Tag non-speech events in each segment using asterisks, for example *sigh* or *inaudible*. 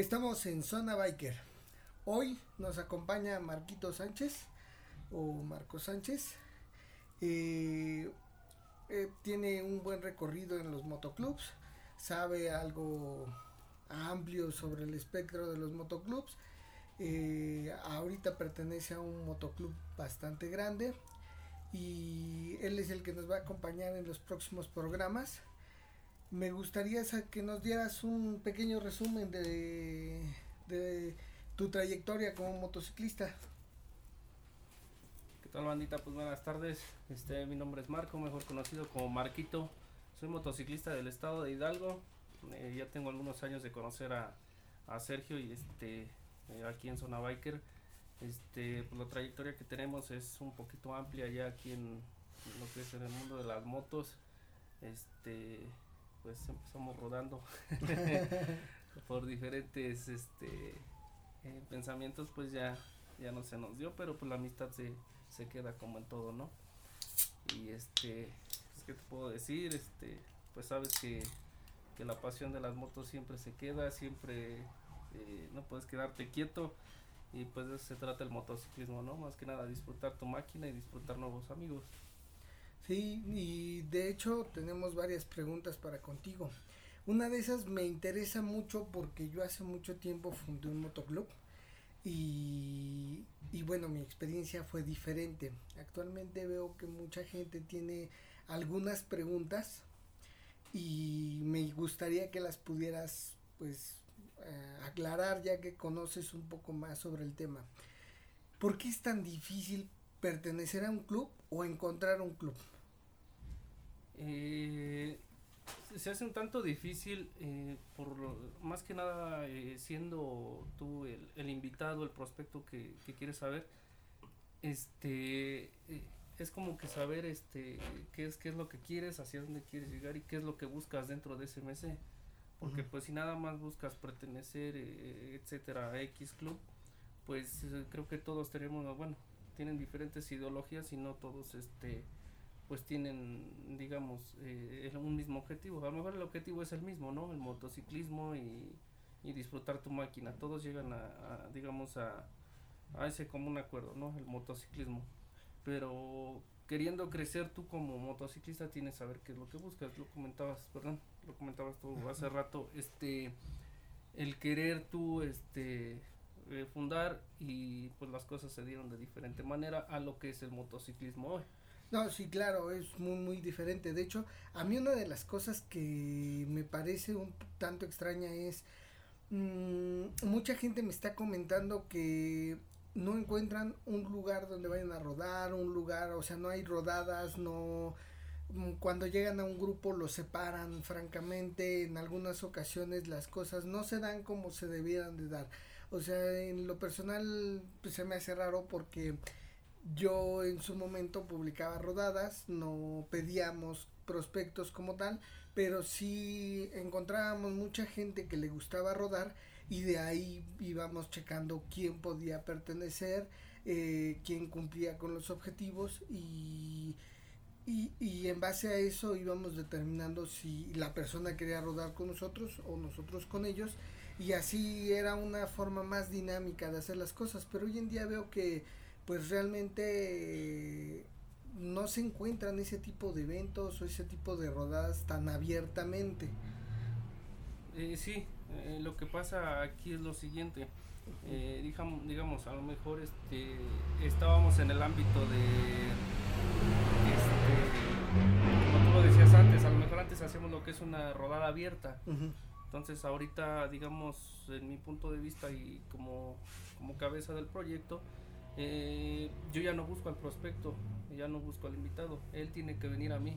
Estamos en Zona Biker. Hoy nos acompaña Marquito Sánchez o Marco Sánchez. Eh, eh, tiene un buen recorrido en los motoclubs, sabe algo amplio sobre el espectro de los motoclubs. Eh, ahorita pertenece a un motoclub bastante grande y él es el que nos va a acompañar en los próximos programas me gustaría que nos dieras un pequeño resumen de, de tu trayectoria como motociclista. ¿Qué tal bandita? Pues buenas tardes. Este, mi nombre es Marco, mejor conocido como Marquito. Soy motociclista del estado de Hidalgo. Eh, ya tengo algunos años de conocer a, a Sergio y este eh, aquí en Zona Biker. Este, pues la trayectoria que tenemos es un poquito amplia ya aquí en, en lo que es en el mundo de las motos. Este, pues empezamos rodando *laughs* por diferentes este eh, pensamientos pues ya ya no se nos dio pero pues la amistad se, se queda como en todo no y este pues, qué te puedo decir este pues sabes que, que la pasión de las motos siempre se queda siempre eh, no puedes quedarte quieto. Y pues de eso se trata el motociclismo no más que nada disfrutar tu máquina y disfrutar nuevos amigos Sí, y de hecho tenemos varias preguntas para contigo. Una de esas me interesa mucho porque yo hace mucho tiempo fundé un motoclub y, y bueno, mi experiencia fue diferente. Actualmente veo que mucha gente tiene algunas preguntas y me gustaría que las pudieras pues eh, aclarar ya que conoces un poco más sobre el tema. ¿Por qué es tan difícil pertenecer a un club o encontrar un club? Eh, se hace un tanto difícil, eh, por más que nada eh, siendo tú el, el, invitado, el prospecto que, que quieres saber, este eh, es como que saber este qué es qué es lo que quieres, hacia dónde quieres llegar y qué es lo que buscas dentro de ese MC. Porque uh -huh. pues si nada más buscas pertenecer, etcétera, a X club, pues creo que todos tenemos, bueno, tienen diferentes ideologías y no todos este pues tienen digamos eh, un mismo objetivo. A lo mejor el objetivo es el mismo no el motociclismo y, y disfrutar tu máquina. Todos llegan a, a digamos a, a, ese común acuerdo no el motociclismo. Pero queriendo crecer tú como motociclista tienes que saber qué es lo que buscas. Lo comentabas perdón lo comentabas tú hace rato este el querer tú este eh, fundar y pues las cosas se dieron de diferente manera a lo que es el motociclismo hoy no, sí, claro, es muy, muy diferente. De hecho, a mí una de las cosas que me parece un tanto extraña es, mmm, mucha gente me está comentando que no encuentran un lugar donde vayan a rodar, un lugar, o sea, no hay rodadas, no, cuando llegan a un grupo los separan, francamente, en algunas ocasiones las cosas no se dan como se debieran de dar. O sea, en lo personal pues, se me hace raro porque yo en su momento publicaba rodadas, no pedíamos prospectos como tal, pero sí encontrábamos mucha gente que le gustaba rodar y de ahí íbamos checando quién podía pertenecer, eh, quién cumplía con los objetivos y, y, y, en base a eso íbamos determinando si la persona quería rodar con nosotros o nosotros con ellos y así era una forma más dinámica de hacer las cosas, pero hoy en día veo que pues realmente no se encuentran ese tipo de eventos o ese tipo de rodadas tan abiertamente. Eh, sí, eh, lo que pasa aquí es lo siguiente. Eh, digamos, digamos, a lo mejor este, estábamos en el ámbito de, este, como tú lo decías antes, a lo mejor antes hacíamos lo que es una rodada abierta. Uh -huh. Entonces ahorita, digamos, en mi punto de vista y como, como cabeza del proyecto, eh, yo ya no busco al prospecto, ya no busco al invitado, él tiene que venir a mí.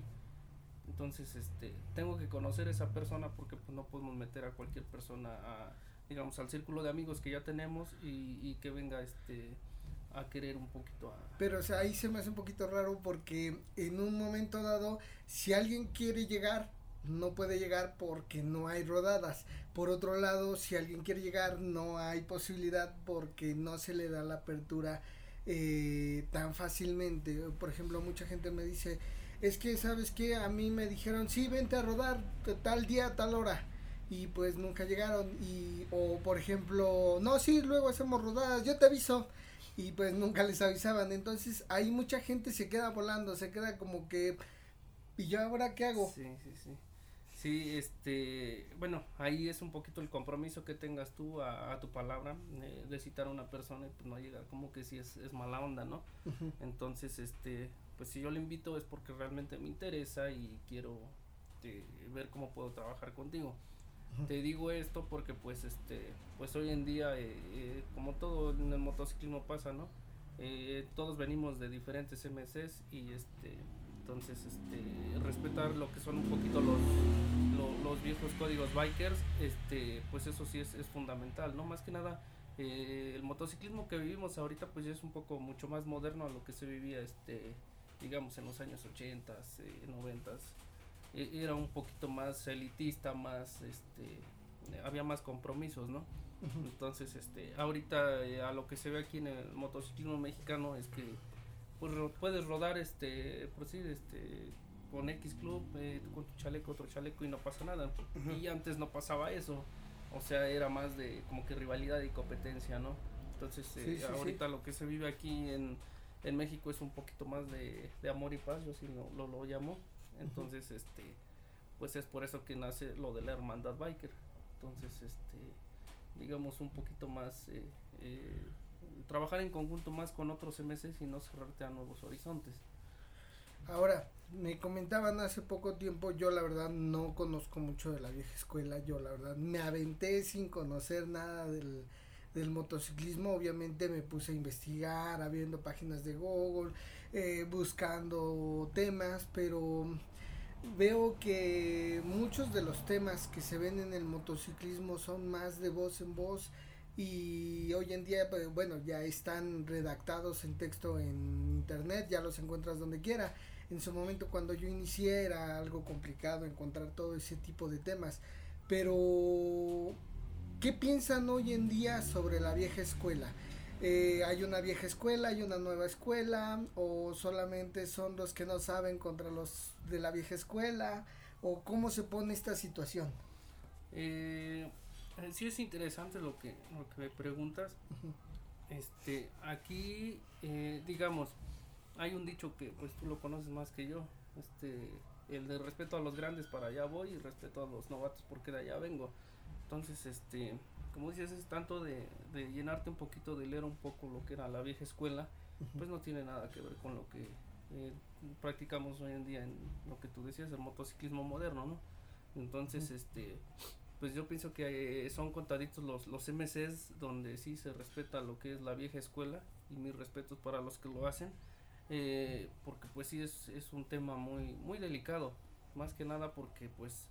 Entonces, este, tengo que conocer a esa persona porque pues no podemos meter a cualquier persona a, digamos, al círculo de amigos que ya tenemos y, y que venga este a querer un poquito a... Pero o sea, ahí se me hace un poquito raro porque en un momento dado, si alguien quiere llegar, no puede llegar porque no hay rodadas. Por otro lado, si alguien quiere llegar, no hay posibilidad porque no se le da la apertura eh, tan fácilmente. Por ejemplo, mucha gente me dice, es que, ¿sabes qué? A mí me dijeron, sí, vente a rodar tal día, tal hora. y pues nunca llegaron y o por ejemplo no sí luego hacemos rodadas yo te aviso y pues nunca les avisaban entonces ahí mucha gente se queda volando se queda como que y yo ahora qué hago sí sí sí sí este bueno ahí es un poquito el compromiso que tengas tú a, tu palabra eh, de citar a una persona y pues no llega como que si es, es mala onda no entonces este pues si yo le invito es porque realmente me interesa y quiero este, ver cómo puedo trabajar contigo. Te digo esto porque pues este pues hoy en día eh, eh, como todo en el motociclismo pasa no eh, todos venimos de diferentes MCs y este entonces este respetar lo que son un poquito los los viejos códigos bikers este pues eso sí es, es fundamental no más que nada el motociclismo que vivimos ahorita pues ya es un poco mucho más moderno a lo que se vivía este digamos en los años 80 90 e, era un poquito más elitista, más, este, había más compromisos, ¿no? Entonces, este, ahorita eh, a lo que se ve aquí en el motociclismo mexicano es que pues, puedes rodar, este, por decir, este, con X Club, eh, con tu chaleco, otro chaleco y no pasa nada. Y antes no pasaba eso. O sea, era más de como que rivalidad y competencia, ¿no? Entonces, eh, ahorita lo que se vive aquí en, en México es un poquito más de, de amor y paz, yo sí lo, lo llamo. Entonces, este, pues es por eso que nace lo de la hermandad biker. Entonces, este, digamos un poquito más, eh, eh, trabajar en conjunto más con otros MCs y no cerrarte a nuevos horizontes. Ahora, me comentaban hace poco tiempo, yo la verdad no conozco mucho de la vieja escuela, yo la verdad me aventé sin conocer nada del, del motociclismo, obviamente me puse a investigar, abriendo páginas de Google, eh, buscando temas, pero veo que muchos de los temas que se ven en el motociclismo son más de voz en voz y hoy en día pues, bueno ya están redactados en texto en internet ya los encuentras donde quiera. En su momento cuando yo inicié era algo complicado encontrar todo ese tipo de temas. Pero qué piensan hoy en día sobre la vieja escuela eh, hay una vieja escuela, hay una nueva escuela, o solamente son los que no saben contra los de la vieja escuela, o cómo se pone esta situación. Eh, sí es interesante lo que, lo que me preguntas. Este, aquí, eh, digamos, hay un dicho que pues tú lo conoces más que yo, este, el de respeto a los grandes para allá voy y respeto a los novatos porque de allá vengo. Entonces, este, como dices, es tanto de, de, llenarte un poquito, de leer un poco lo que era la vieja escuela, pues no tiene nada que ver con lo que eh, practicamos hoy en día en lo que tú decías, el motociclismo moderno, ¿no? Entonces, este, pues yo pienso que eh, son contaditos los, los MCs donde sí se respeta lo que es la vieja escuela y mis respetos para los que lo hacen, eh, porque pues sí es, es un tema muy, muy delicado, más que nada porque pues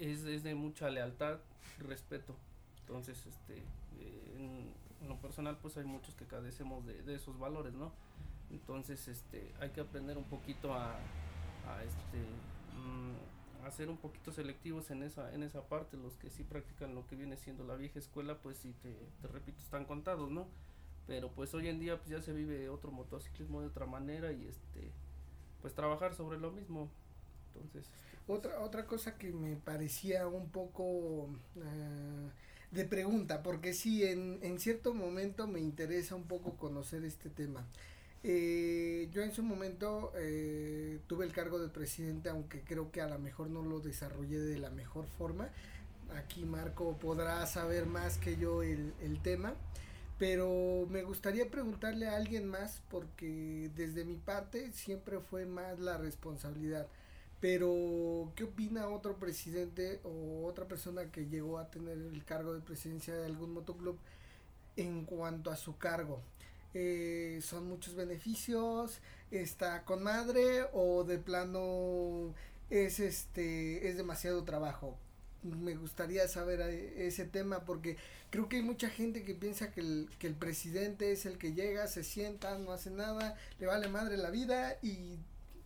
es, es de mucha lealtad y respeto entonces, este, en, lo personal, pues hay muchos que cadecemos de, esos valores, ¿no? Entonces, este, hay que aprender un poquito a, a este, mm, a ser un poquito selectivos en esa, en esa parte. Los que sí practican lo que viene siendo la vieja escuela, pues sí, te, te repito, están contados, ¿no? Pero pues hoy en día, pues ya se vive otro motociclismo de otra manera y este, pues trabajar sobre lo mismo. Entonces, este, pues otra, otra cosa que me parecía un poco uh, de pregunta, porque sí, en, en cierto momento me interesa un poco conocer este tema. Eh, yo en su momento eh, tuve el cargo de presidente, aunque creo que a lo mejor no lo desarrollé de la mejor forma. Aquí Marco podrá saber más que yo el, el tema, pero me gustaría preguntarle a alguien más porque desde mi parte siempre fue más la responsabilidad. Pero, ¿qué opina otro presidente o otra persona que llegó a tener el cargo de presidencia de algún motoclub en cuanto a su cargo? Eh, ¿Son muchos beneficios? ¿Está con madre? ¿O de plano es, este, es demasiado trabajo? me gustaría saber eh, ese tema porque creo que hay mucha gente que piensa que el, que el presidente es el que llega, se sienta, no hace nada, le vale madre la vida y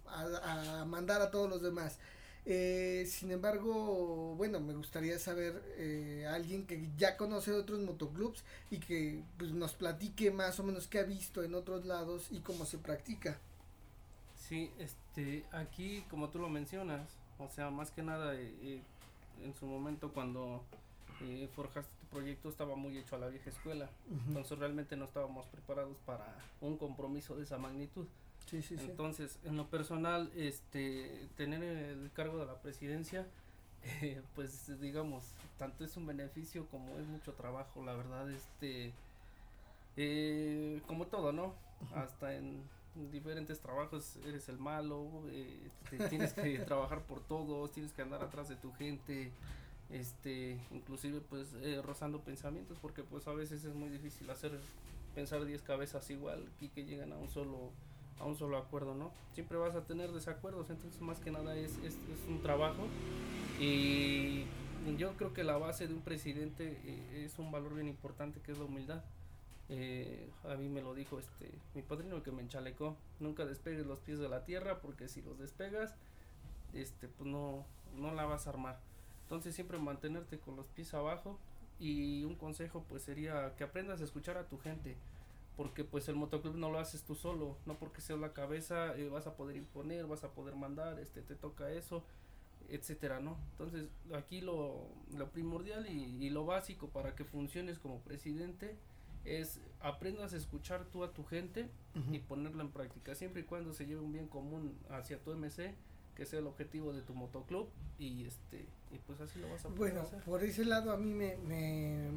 a, mandar a todos los demás. Eh, sin embargo, bueno, me gustaría saber eh, alguien que ya conoce otros motoclubs y que pues, nos platique más o menos qué ha visto en otros lados y cómo se practica. Sí, este, aquí como tú lo mencionas, o sea, más que nada eh, en su momento cuando eh, forjaste tu proyecto estaba muy hecho a la vieja escuela, entonces realmente no estábamos preparados para un compromiso de esa magnitud. Sí, sí, entonces, en lo personal, este, tener el cargo de la presidencia, *laughs* eh, pues digamos, tanto es un beneficio como es mucho trabajo, la verdad, este, eh, como todo, ¿no? Hasta en diferentes trabajos eres el malo, eh, tienes que *laughs* trabajar por todos, tienes que andar atrás de tu gente, este, inclusive pues eh, rozando pensamientos, porque pues a veces es muy difícil hacer pensar 10 cabezas igual y que lleguen a un solo a un solo acuerdo, ¿no? Siempre vas a tener desacuerdos, entonces más que nada es, es, un trabajo y yo creo que la base de un presidente eh, es un valor bien importante que es la humildad. Eh, a mí me lo dijo este mi padrino que me enchalecó, nunca despegues los pies de la tierra porque si los despegas, este pues no, no la vas a armar. Entonces siempre mantenerte con los pies abajo y un consejo pues sería que aprendas a escuchar a tu gente porque pues el motoclub no lo haces tú solo, no porque seas la cabeza eh, vas a poder imponer, vas a poder mandar, este te toca eso, etcétera, ¿no? Entonces aquí lo, lo primordial y, y, lo básico para que funciones como presidente es aprendas a escuchar tú a tu gente y ponerlo en práctica, siempre y cuando se lleve un bien común hacia tu MC, que sea el objetivo de tu motoclub y este y pues así lo vas a poder bueno por ese lado a mí me me,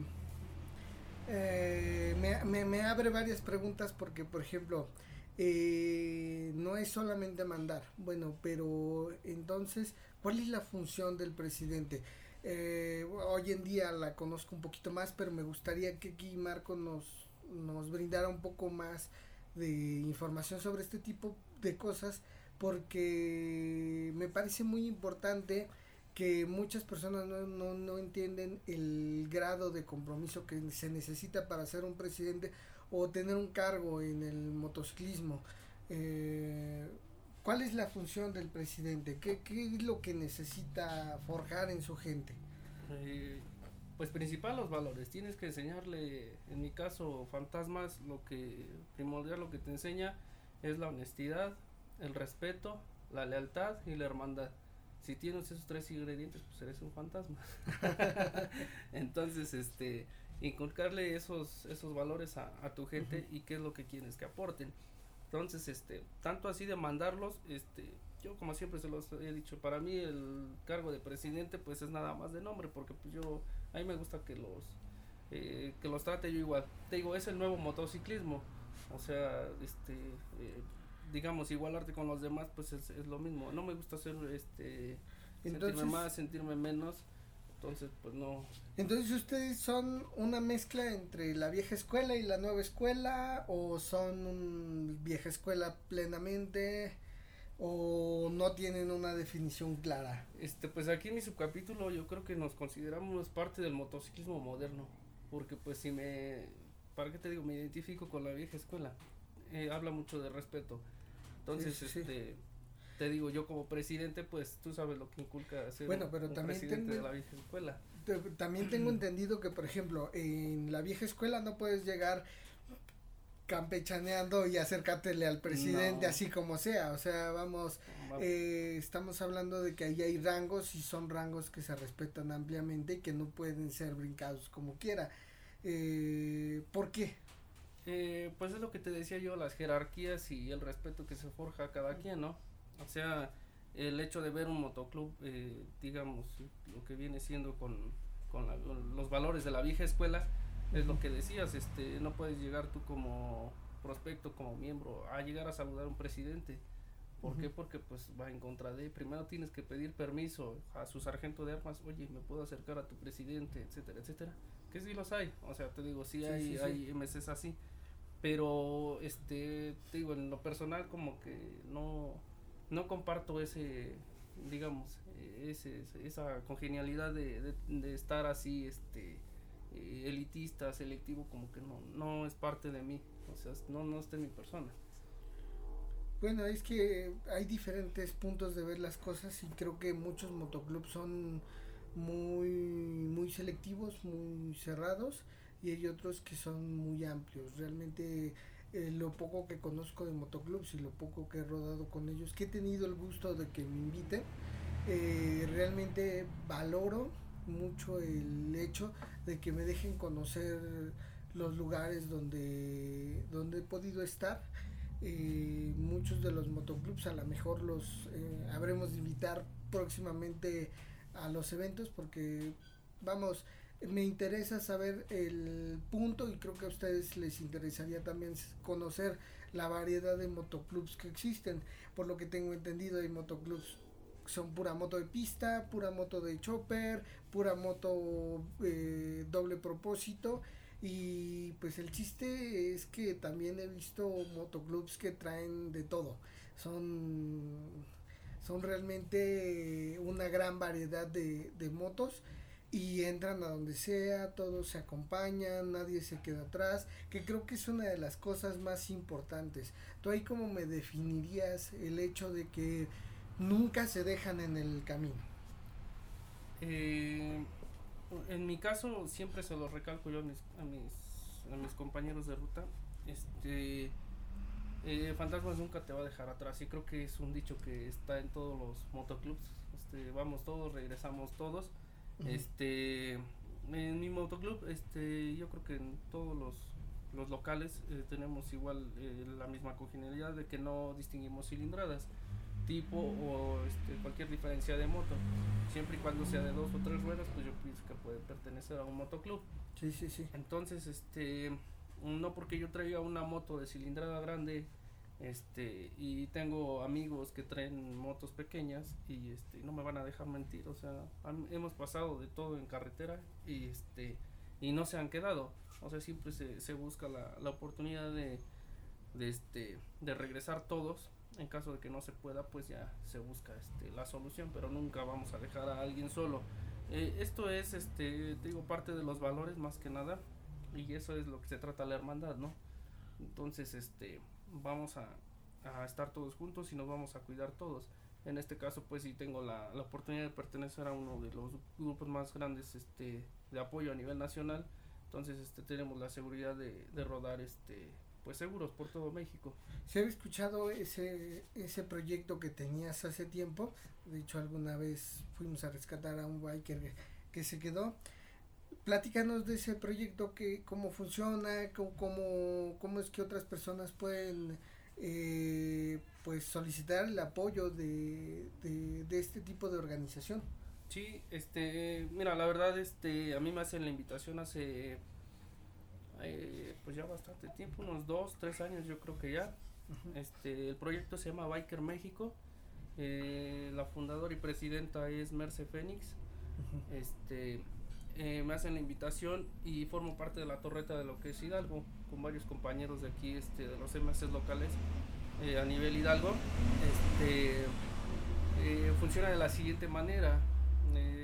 eh, me, me, abre varias preguntas porque por ejemplo eh, no es solamente mandar. Bueno pero entonces cuál es la función del presidente eh, hoy en día la conozco un poquito más, pero me gustaría que aquí Marco nos, nos brindara un poco más de información sobre este tipo de cosas, porque me parece muy importante que muchas personas no, no, no entienden el grado de compromiso que se necesita para ser un presidente o tener un cargo en el motociclismo. Eh, ¿Cuál es la función del presidente? ¿Qué, qué es lo que necesita forjar en su gente? Eh, pues principal los valores. Tienes que enseñarle, en mi caso, fantasmas, lo que primordial, lo que te enseña es la honestidad, el respeto, la lealtad y la hermandad. Si tienes esos tres ingredientes, pues eres un fantasma. *laughs* Entonces, este, inculcarle esos, esos valores a, a tu gente y qué es lo que quieres que aporten entonces, este, tanto así de mandarlos, este, yo como siempre se los he dicho, para mí el cargo de presidente pues es nada más de nombre, porque pues yo, a mí me gusta que los, eh, que los trate yo igual. Te digo, es el nuevo motociclismo, o sea, este, eh, digamos, igualarte con los demás pues es, es, lo mismo. No me gusta hacer, este, sentirme más, sentirme menos entonces, pues no. Entonces, ¿ustedes son una mezcla entre la vieja escuela y la nueva escuela? ¿O son un vieja escuela plenamente? ¿O no tienen una definición clara? Este, pues aquí en mi subcapítulo yo creo que nos consideramos parte del motociclismo moderno. Porque pues si me, ¿para qué te digo? Me identifico con la vieja escuela. Eh, habla mucho de respeto. Entonces, este te digo, yo como presidente, pues tú sabes lo que inculca ser bueno, pero un también presidente tengo, de la vieja escuela. también tengo *clears throat* entendido que, por ejemplo, en la vieja escuela no puedes llegar campechaneando y acercártele al presidente No. así como sea, o sea, vamos, eh, estamos hablando de que ahí hay rangos y son rangos que se respetan ampliamente y que no pueden ser brincados como quiera. Eh, ¿Por qué? Eh, pues es lo que te decía yo, las jerarquías y el respeto que se forja a cada quien, ¿no? O sea, el hecho de ver un motoclub, eh, digamos, lo que viene siendo con, con, la- los valores de la vieja escuela, es lo que decías, este, no puedes llegar tú como prospecto, como miembro, a llegar a saludar a un presidente. ¿Por qué? Porque pues va en contra de, primero tienes que pedir permiso a su sargento de armas, oye, me puedo acercar a tu presidente, etcétera, etcétera. Que sí los hay, o sea, te digo, sí, Sí, hay, sí, sí. hay MCs así, pero este, te digo, en lo personal como que no, no comparto ese, digamos, ese, esa congenialidad de, de, de estar así, este, eh, elitista, selectivo, como que no, no es parte de mí, o sea, no, no está en mi persona. Bueno, es que hay diferentes puntos de ver las cosas y creo que muchos motoclubs son muy muy selectivos, muy cerrados y hay otros que son muy amplios. Realmente eh, lo poco que conozco de motoclubs y lo poco que he rodado con ellos, que he tenido el gusto de que me inviten, Eh, realmente valoro mucho el hecho de que me dejen conocer los lugares donde, donde he podido estar. Eh, muchos de los motoclubs a lo mejor los habremos de invitar próximamente a los eventos porque vamos me interesa saber el punto y creo que a ustedes les interesaría también conocer la variedad de motoclubs que existen. Por lo que tengo entendido hay motoclubs son pura moto de pista pura moto de chopper pura moto eh, doble propósito. Y pues el chiste es que también he visto motoclubs que traen de todo. Son, son realmente una gran variedad de motos y entran a donde sea, todos se acompañan, nadie se queda atrás, que creo que es una de las cosas más importantes. ¿Tú ahí cómo me definirías el hecho de que nunca se dejan en el camino? Eh, en mi caso siempre se lo recalco yo a mis, a mis, compañeros de ruta. Este, eh, Fantasmas nunca te va a dejar atrás y creo que es un dicho que está en todos los motoclubs. Este, vamos todos, regresamos todos. Este, en mi motoclub, este, yo creo que en todos los, los locales eh, tenemos igual eh, la misma congenialidad de que no distinguimos cilindradas tipo o este, cualquier diferencia de moto. Siempre y cuando sea de dos o tres ruedas, pues yo pienso que puede pertenecer a un motoclub. Sí, sí, sí. Entonces, este, no porque yo traiga una moto de cilindrada grande, este, y tengo amigos que traen motos pequeñas y este, no me van a dejar mentir, o sea, hemos pasado de todo en carretera y este, y no se han quedado. O sea, siempre se, se busca la, la oportunidad de, de este, de regresar todos. En caso de que no se pueda pues ya se busca este la solución pero nunca vamos a dejar a alguien solo. Eh, esto es este digo parte de los valores más que nada y eso es lo que se trata la hermandad no entonces este vamos a, a estar todos juntos y nos vamos a cuidar todos en este caso pues sí tengo la, la oportunidad de pertenecer a uno de los grupos más grandes este de apoyo a nivel nacional entonces este tenemos la seguridad de, de rodar este pues seguros por todo México. Se había escuchado ese, ese proyecto que tenías hace tiempo, de hecho alguna vez fuimos a rescatar a un biker que, se quedó. Platícanos de ese proyecto, que, cómo funciona, cómo, cómo, es que otras personas pueden eh, pues solicitar el apoyo de, de, de este tipo de organización. Sí, este, mira, la verdad, este, a mí me hacen la invitación hace eh, pues ya bastante tiempo, unos dos, tres años yo creo que ya. Este, el proyecto se llama Biker México. Eh, la fundadora y presidenta es Merce Fénix. Este, eh, me hacen la invitación y formo parte de la torreta de lo que es Hidalgo con varios compañeros de aquí, este, de los MS locales a nivel Hidalgo. Este, funciona de la siguiente manera.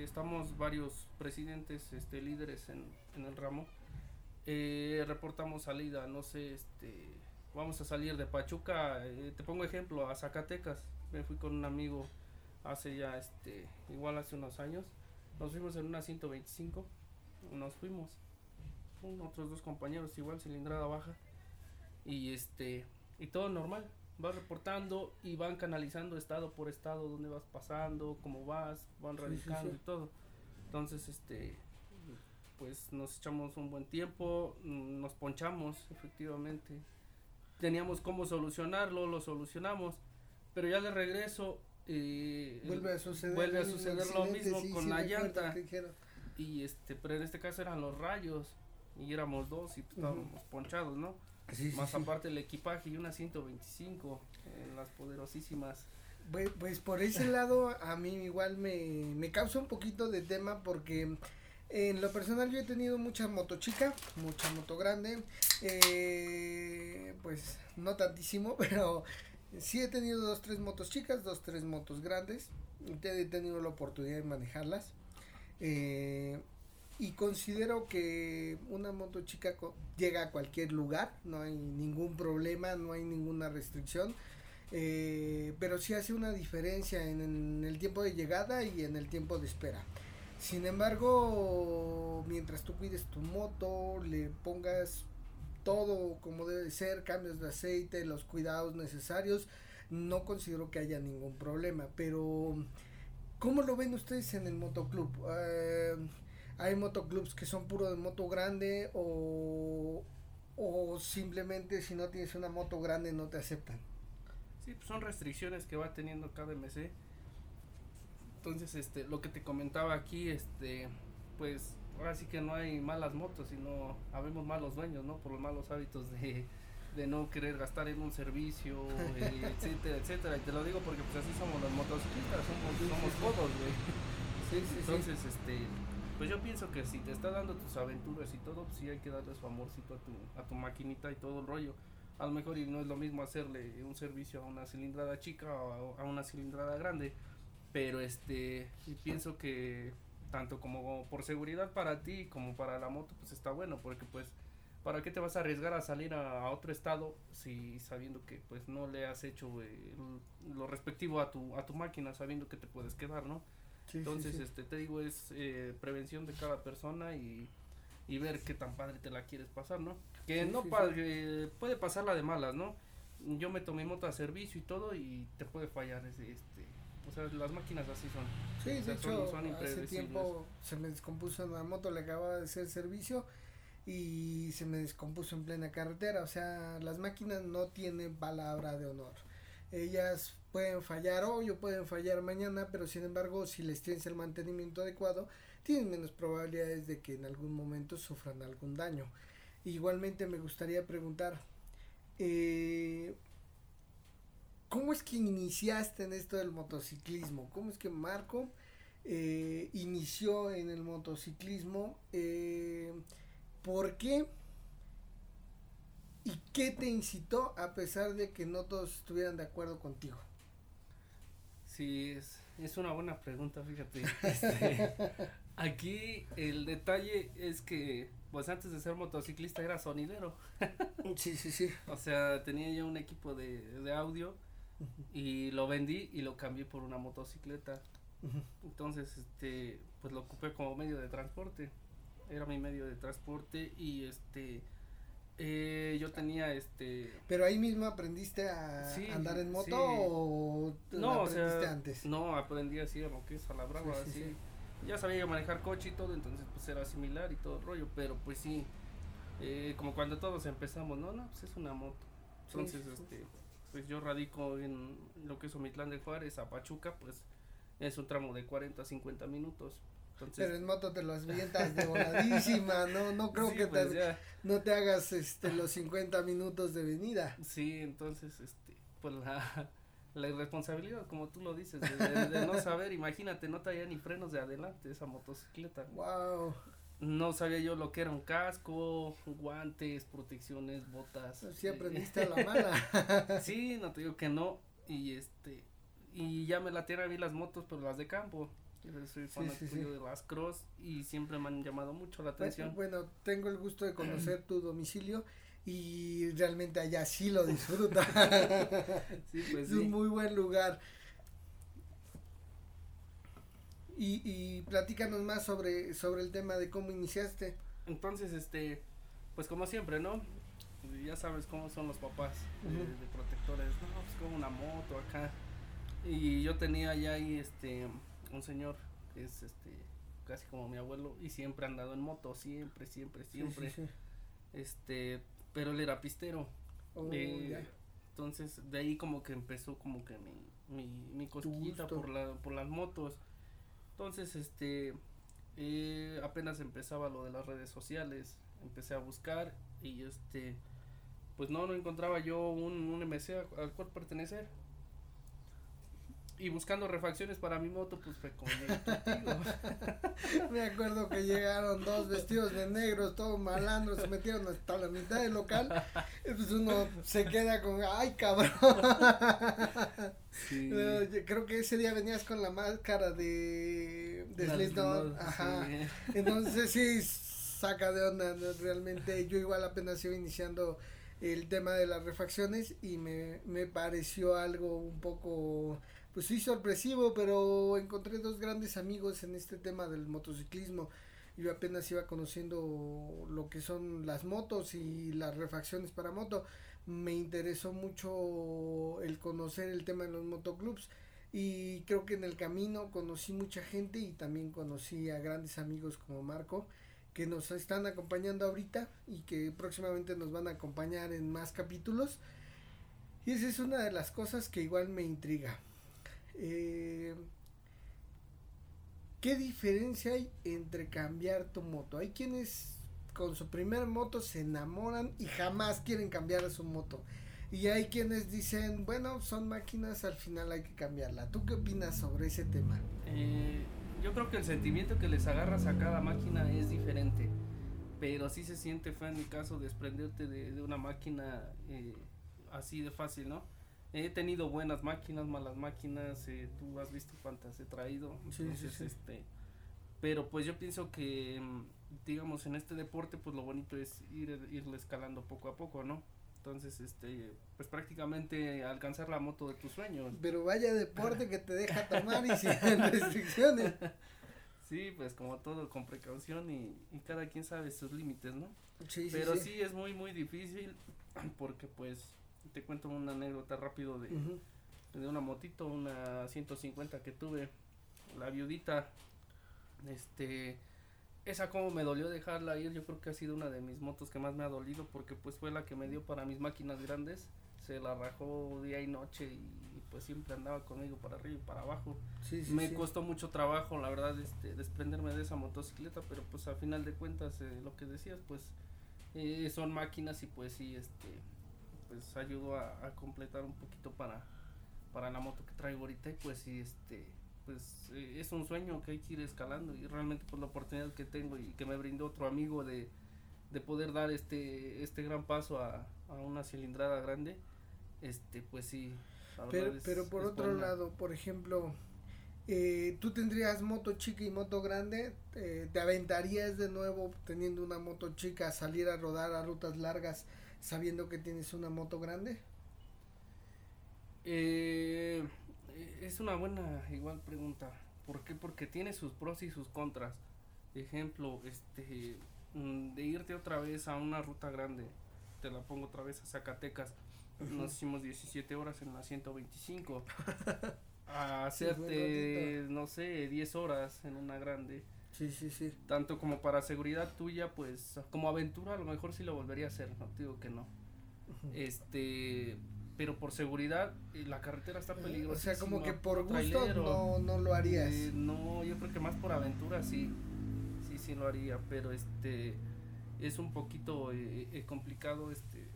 estamos varios presidentes, este, líderes en, en el ramo eh, reportamos salida, no sé, este, vamos a salir de Pachuca, eh, te pongo ejemplo, a Zacatecas, me fui con un amigo hace ya, este, igual hace unos años, nos fuimos en una 125, nos fuimos, otros dos compañeros igual, cilindrada baja, y este, y todo normal, vas reportando y van canalizando estado por estado, dónde vas pasando, cómo vas, van radicando y todo, entonces, este, pues nos echamos un buen tiempo, mm, nos ponchamos efectivamente. Teníamos cómo solucionarlo, lo solucionamos, pero ya de regreso eh, vuelve a suceder, vuelve a suceder lo mismo con la llanta. Y este, pero en este caso eran los rayos y éramos dos y estábamos ponchados, ¿no? Más aparte el equipaje y una 125 en las poderosísimas. Pues, pues por ese lado a mí igual me, me causa un poquito de tema porque en lo personal yo he tenido mucha moto chica, mucha moto grande, eh, pues no tantísimo, *laughs* pero sí he tenido dos, tres motos chicas, dos, tres motos grandes, he tenido la oportunidad de manejarlas. Eh, y considero que una moto chica llega a cualquier lugar, no hay ningún problema, no hay ninguna restricción, eh, pero sí hace una diferencia en el tiempo de llegada y en el tiempo de espera. Sin embargo, mientras tú cuides tu moto, le pongas todo como debe ser, cambios de aceite, los cuidados necesarios, no considero que haya ningún problema. Pero ¿Cómo lo ven ustedes en el motoclub? Eh, ¿Hay motoclubs que son puro de moto grande o, o simplemente si no tienes una moto grande no te aceptan? Sí, pues son restricciones que va teniendo cada MC. Entonces, este, lo que te comentaba aquí, este, pues ahora sí que no hay malas motos, sino habemos malos dueños, ¿no? Por los malos hábitos de, de no querer gastar en un servicio, *laughs* etcétera, etcétera. Y te lo digo porque pues así somos los motociclistas, somos, somos todos, güey. Sí, sí, Entonces, este, pues yo pienso que si te está dando tus aventuras y todo, pues sí hay que darle su amorcito a tu, a tu maquinita y todo el rollo. A lo mejor y no es lo mismo hacerle un servicio a una cilindrada chica o a, a una cilindrada grande, pero este, y pienso que tanto como por seguridad para ti como para la moto, pues está bueno, porque pues, ¿para qué te vas a arriesgar a salir a, a otro estado si sabiendo que pues no le has hecho eh, lo respectivo a tu, a tu máquina, sabiendo que te puedes quedar, ¿no? Sí, sí, Entonces, sí. este, te digo, es eh, prevención de cada persona y, y ver qué tan padre te la quieres pasar, ¿no? Que Sí, no sí, sí. puede pasarla de malas, ¿no? Yo meto mi moto a servicio y todo y te puede fallar ese, este, o sea, las máquinas así son. Sí, O de sea, son- hecho, son hace tiempo se me descompuso una moto, le acababa de hacer servicio y se me descompuso en plena carretera. O sea, las máquinas no tienen palabra de honor. Ellas pueden fallar hoy o pueden fallar mañana, pero sin embargo, si les tienes el mantenimiento adecuado, tienen menos probabilidades de que en algún momento sufran algún daño. Igualmente me gustaría preguntar, eh, ¿cómo es que iniciaste en esto del motociclismo? ¿Cómo es que Marco eh, inició en el motociclismo? Eh, ¿Por qué? ¿Y qué te incitó a pesar de que no todos estuvieran de acuerdo contigo? Sí, es, es una buena pregunta, fíjate. *laughs* Este, aquí el detalle es que, pues antes de ser motociclista era sonidero. Sí, sí, sí. *laughs* O sea, tenía yo un equipo de, de audio y lo vendí y lo cambié por una motocicleta. Entonces, este, pues lo ocupé como medio de transporte. Era mi medio de transporte y este, eh, yo tenía este, Pero ahí mismo aprendiste a Sí, andar en moto sí. o no, o aprendiste sea, antes. no aprendí así a lo que es a la brava, Sí, sí, así. sí. Ya sabía yo manejar coche y todo, entonces pues era similar y todo el rollo, pero pues sí, eh, como cuando todos empezamos, no, no, pues es una moto. Entonces, este, pues yo radico en lo que es Omitlán de Juárez a Pachuca, pues es un tramo de 40 a 50 minutos. Entonces, Pero en moto te los avientas de voladísima, *laughs* no, no creo sí, que pues te, ya, no te hagas este los 50 minutos de venida. sí, entonces, este, pues la, la irresponsabilidad, como tú lo dices, de, de- de no saber, imagínate, no traía ni frenos de adelante esa motocicleta. Wow. No sabía yo lo que era un casco, guantes, protecciones, botas. Sí eh, aprendiste *laughs* a la mala. Sí, no te digo que no. Y este, y ya me latían a mí las motos, pero las de campo. Yo soy Sí, fanático sí, sí. de las cross y siempre me han llamado mucho la Bueno, atención. bueno, tengo el gusto de conocer *clears throat* tu domicilio y realmente allá sí lo disfruta. *laughs* Sí, pues es un sí. muy buen lugar. Y, y platícanos más sobre, sobre el tema de cómo iniciaste. Entonces, este, pues como siempre, ¿no? Ya sabes cómo son los papás de, protectores, no, pues como una moto acá. Y yo tenía ya ahí, este, un señor que es, este, casi como mi abuelo y siempre ha andado en moto, siempre, siempre, siempre. Sí, sí, sí. Este, pero él era pistero. Oh, Eh, entonces de ahí como que empezó como que mi, mi, mi cosquillita por la, por las motos. Entonces, este, eh, apenas empezaba lo de las redes sociales, empecé a buscar y este, pues no, no encontraba yo un, un MC al cual pertenecer. Y buscando refacciones para mi moto, pues fue llegué contigo. *laughs* Me acuerdo que llegaron dos vestidos de negros, todos malandros, se metieron hasta la mitad del local. Y pues uno se queda con, ay cabrón. Sí. Yo creo que ese día venías con la máscara de, de Slipknot, Ajá. sí. Entonces sí, saca de onda, realmente yo igual apenas iba iniciando el tema de las refacciones y me, me pareció algo un poco, pues sí sorpresivo, pero encontré dos grandes amigos en este tema del motociclismo. Yo apenas iba conociendo lo que son las motos y las refacciones para moto. Me interesó mucho el conocer el tema de los motoclubs y creo que en el camino conocí mucha gente y también conocí a grandes amigos como Marco que nos están acompañando ahorita y que próximamente nos van a acompañar en más capítulos. Y esa es una de las cosas que igual me intriga. Eh, ¿Qué diferencia hay entre cambiar tu moto? Hay quienes con su primer moto se enamoran y jamás quieren cambiar su moto. Y hay quienes dicen, bueno, son máquinas, al final hay que cambiarla. ¿Tú qué opinas sobre ese tema? Eh, yo creo que el sentimiento que les agarras a cada máquina es diferente. Pero sí se siente fue en mi caso desprenderte de, una máquina eh, así de fácil, ¿no? He tenido buenas máquinas, malas máquinas, eh, tú has visto cuántas he traído. Entonces, este, pero pues yo pienso que, mm, digamos, en este deporte, pues lo bonito es ir, irle escalando poco a poco, ¿no? Entonces, este, pues prácticamente alcanzar la moto de tus sueños. Pero vaya deporte *laughs* que te deja tomar y sin *laughs* restricciones. Sí, pues como todo, con precaución y, y cada quien sabe sus límites, ¿no? Sí, Pero sí, sí. es muy, muy difícil *clears throat* porque pues te cuento una anécdota rápido de, de una motito, una 150 que tuve, la viudita, este, esa como me dolió dejarla ir, yo creo que ha sido una de mis motos que más me ha dolido porque pues fue la que me dio para mis máquinas grandes, se la rajó día y noche y, pues siempre andaba conmigo para arriba y para abajo. me costó mucho trabajo, la verdad, este, desprenderme de esa motocicleta, pero pues al final de cuentas eh, lo que decías, pues eh, son máquinas y pues sí, este, pues ayudó a, a completar un poquito para, para la moto que traigo ahorita. Y pues sí, este pues eh, es un sueño que hay que ir escalando. Y realmente pues la oportunidad que tengo y que me brindó otro amigo de, de poder dar este este gran paso a, a una cilindrada grande este pues sí pero, pero por otro lado por ejemplo eh, tú tendrías moto chica y moto grande eh, te aventarías de nuevo teniendo una moto chica a salir a rodar a rutas largas sabiendo que tienes una moto grande eh es una buena igual pregunta. ¿Por qué? Porque tiene sus pros y sus contras. Ejemplo, este, mm, de irte otra vez a una ruta grande, te la pongo otra vez a Zacatecas. Nos hicimos 17 horas en la 125. *laughs* a hacerte, no sé, 10 horas en una grande. Sí, sí, sí. Tanto como para seguridad tuya, pues como aventura a lo mejor sí lo volvería a hacer, no te digo que no. Este, pero por seguridad eh, la carretera está peligrosa. O sea, como que por gusto no, no lo harías. Eh, no, yo creo que más por aventura sí, sí, sí lo haría, pero este es un poquito eh, complicado este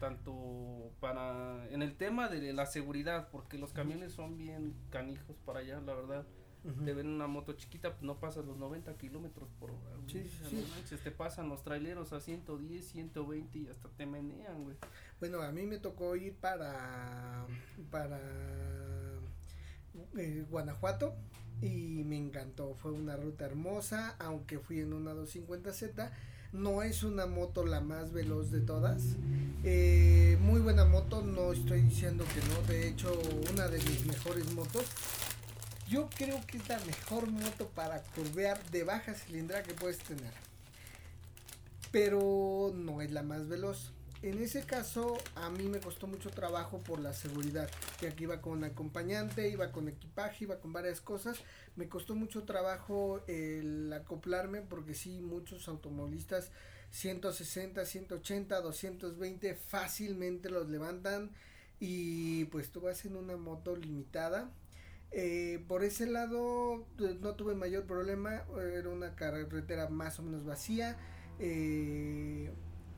tanto para en el tema de la seguridad porque los camiones son bien canijos para allá la verdad te ven una moto chiquita, pues no pasas los 90 kilómetros por hora. Sí, sí. te pasan los traileros a 110, 120 y hasta te menean, güey. Bueno, a mí me tocó ir para, para eh, Guanajuato y me encantó. Fue una ruta hermosa, aunque fui en una 250Z. No es una moto la más veloz de todas. Eh, muy buena moto, no estoy diciendo que no. De hecho, una de mis mejores motos yo creo que es la mejor moto para curvear de baja cilindrada que puedes tener. Pero no es la más veloz. En ese caso a mí me costó mucho trabajo por la seguridad, que aquí iba con acompañante, iba con equipaje, iba con varias cosas. Me costó mucho trabajo el acoplarme porque sí, muchos automovilistas 160, 180, 220 fácilmente los levantan y pues tú vas en una moto limitada eh, por ese lado pues, no tuve mayor problema, era una carretera más o menos vacía, eh,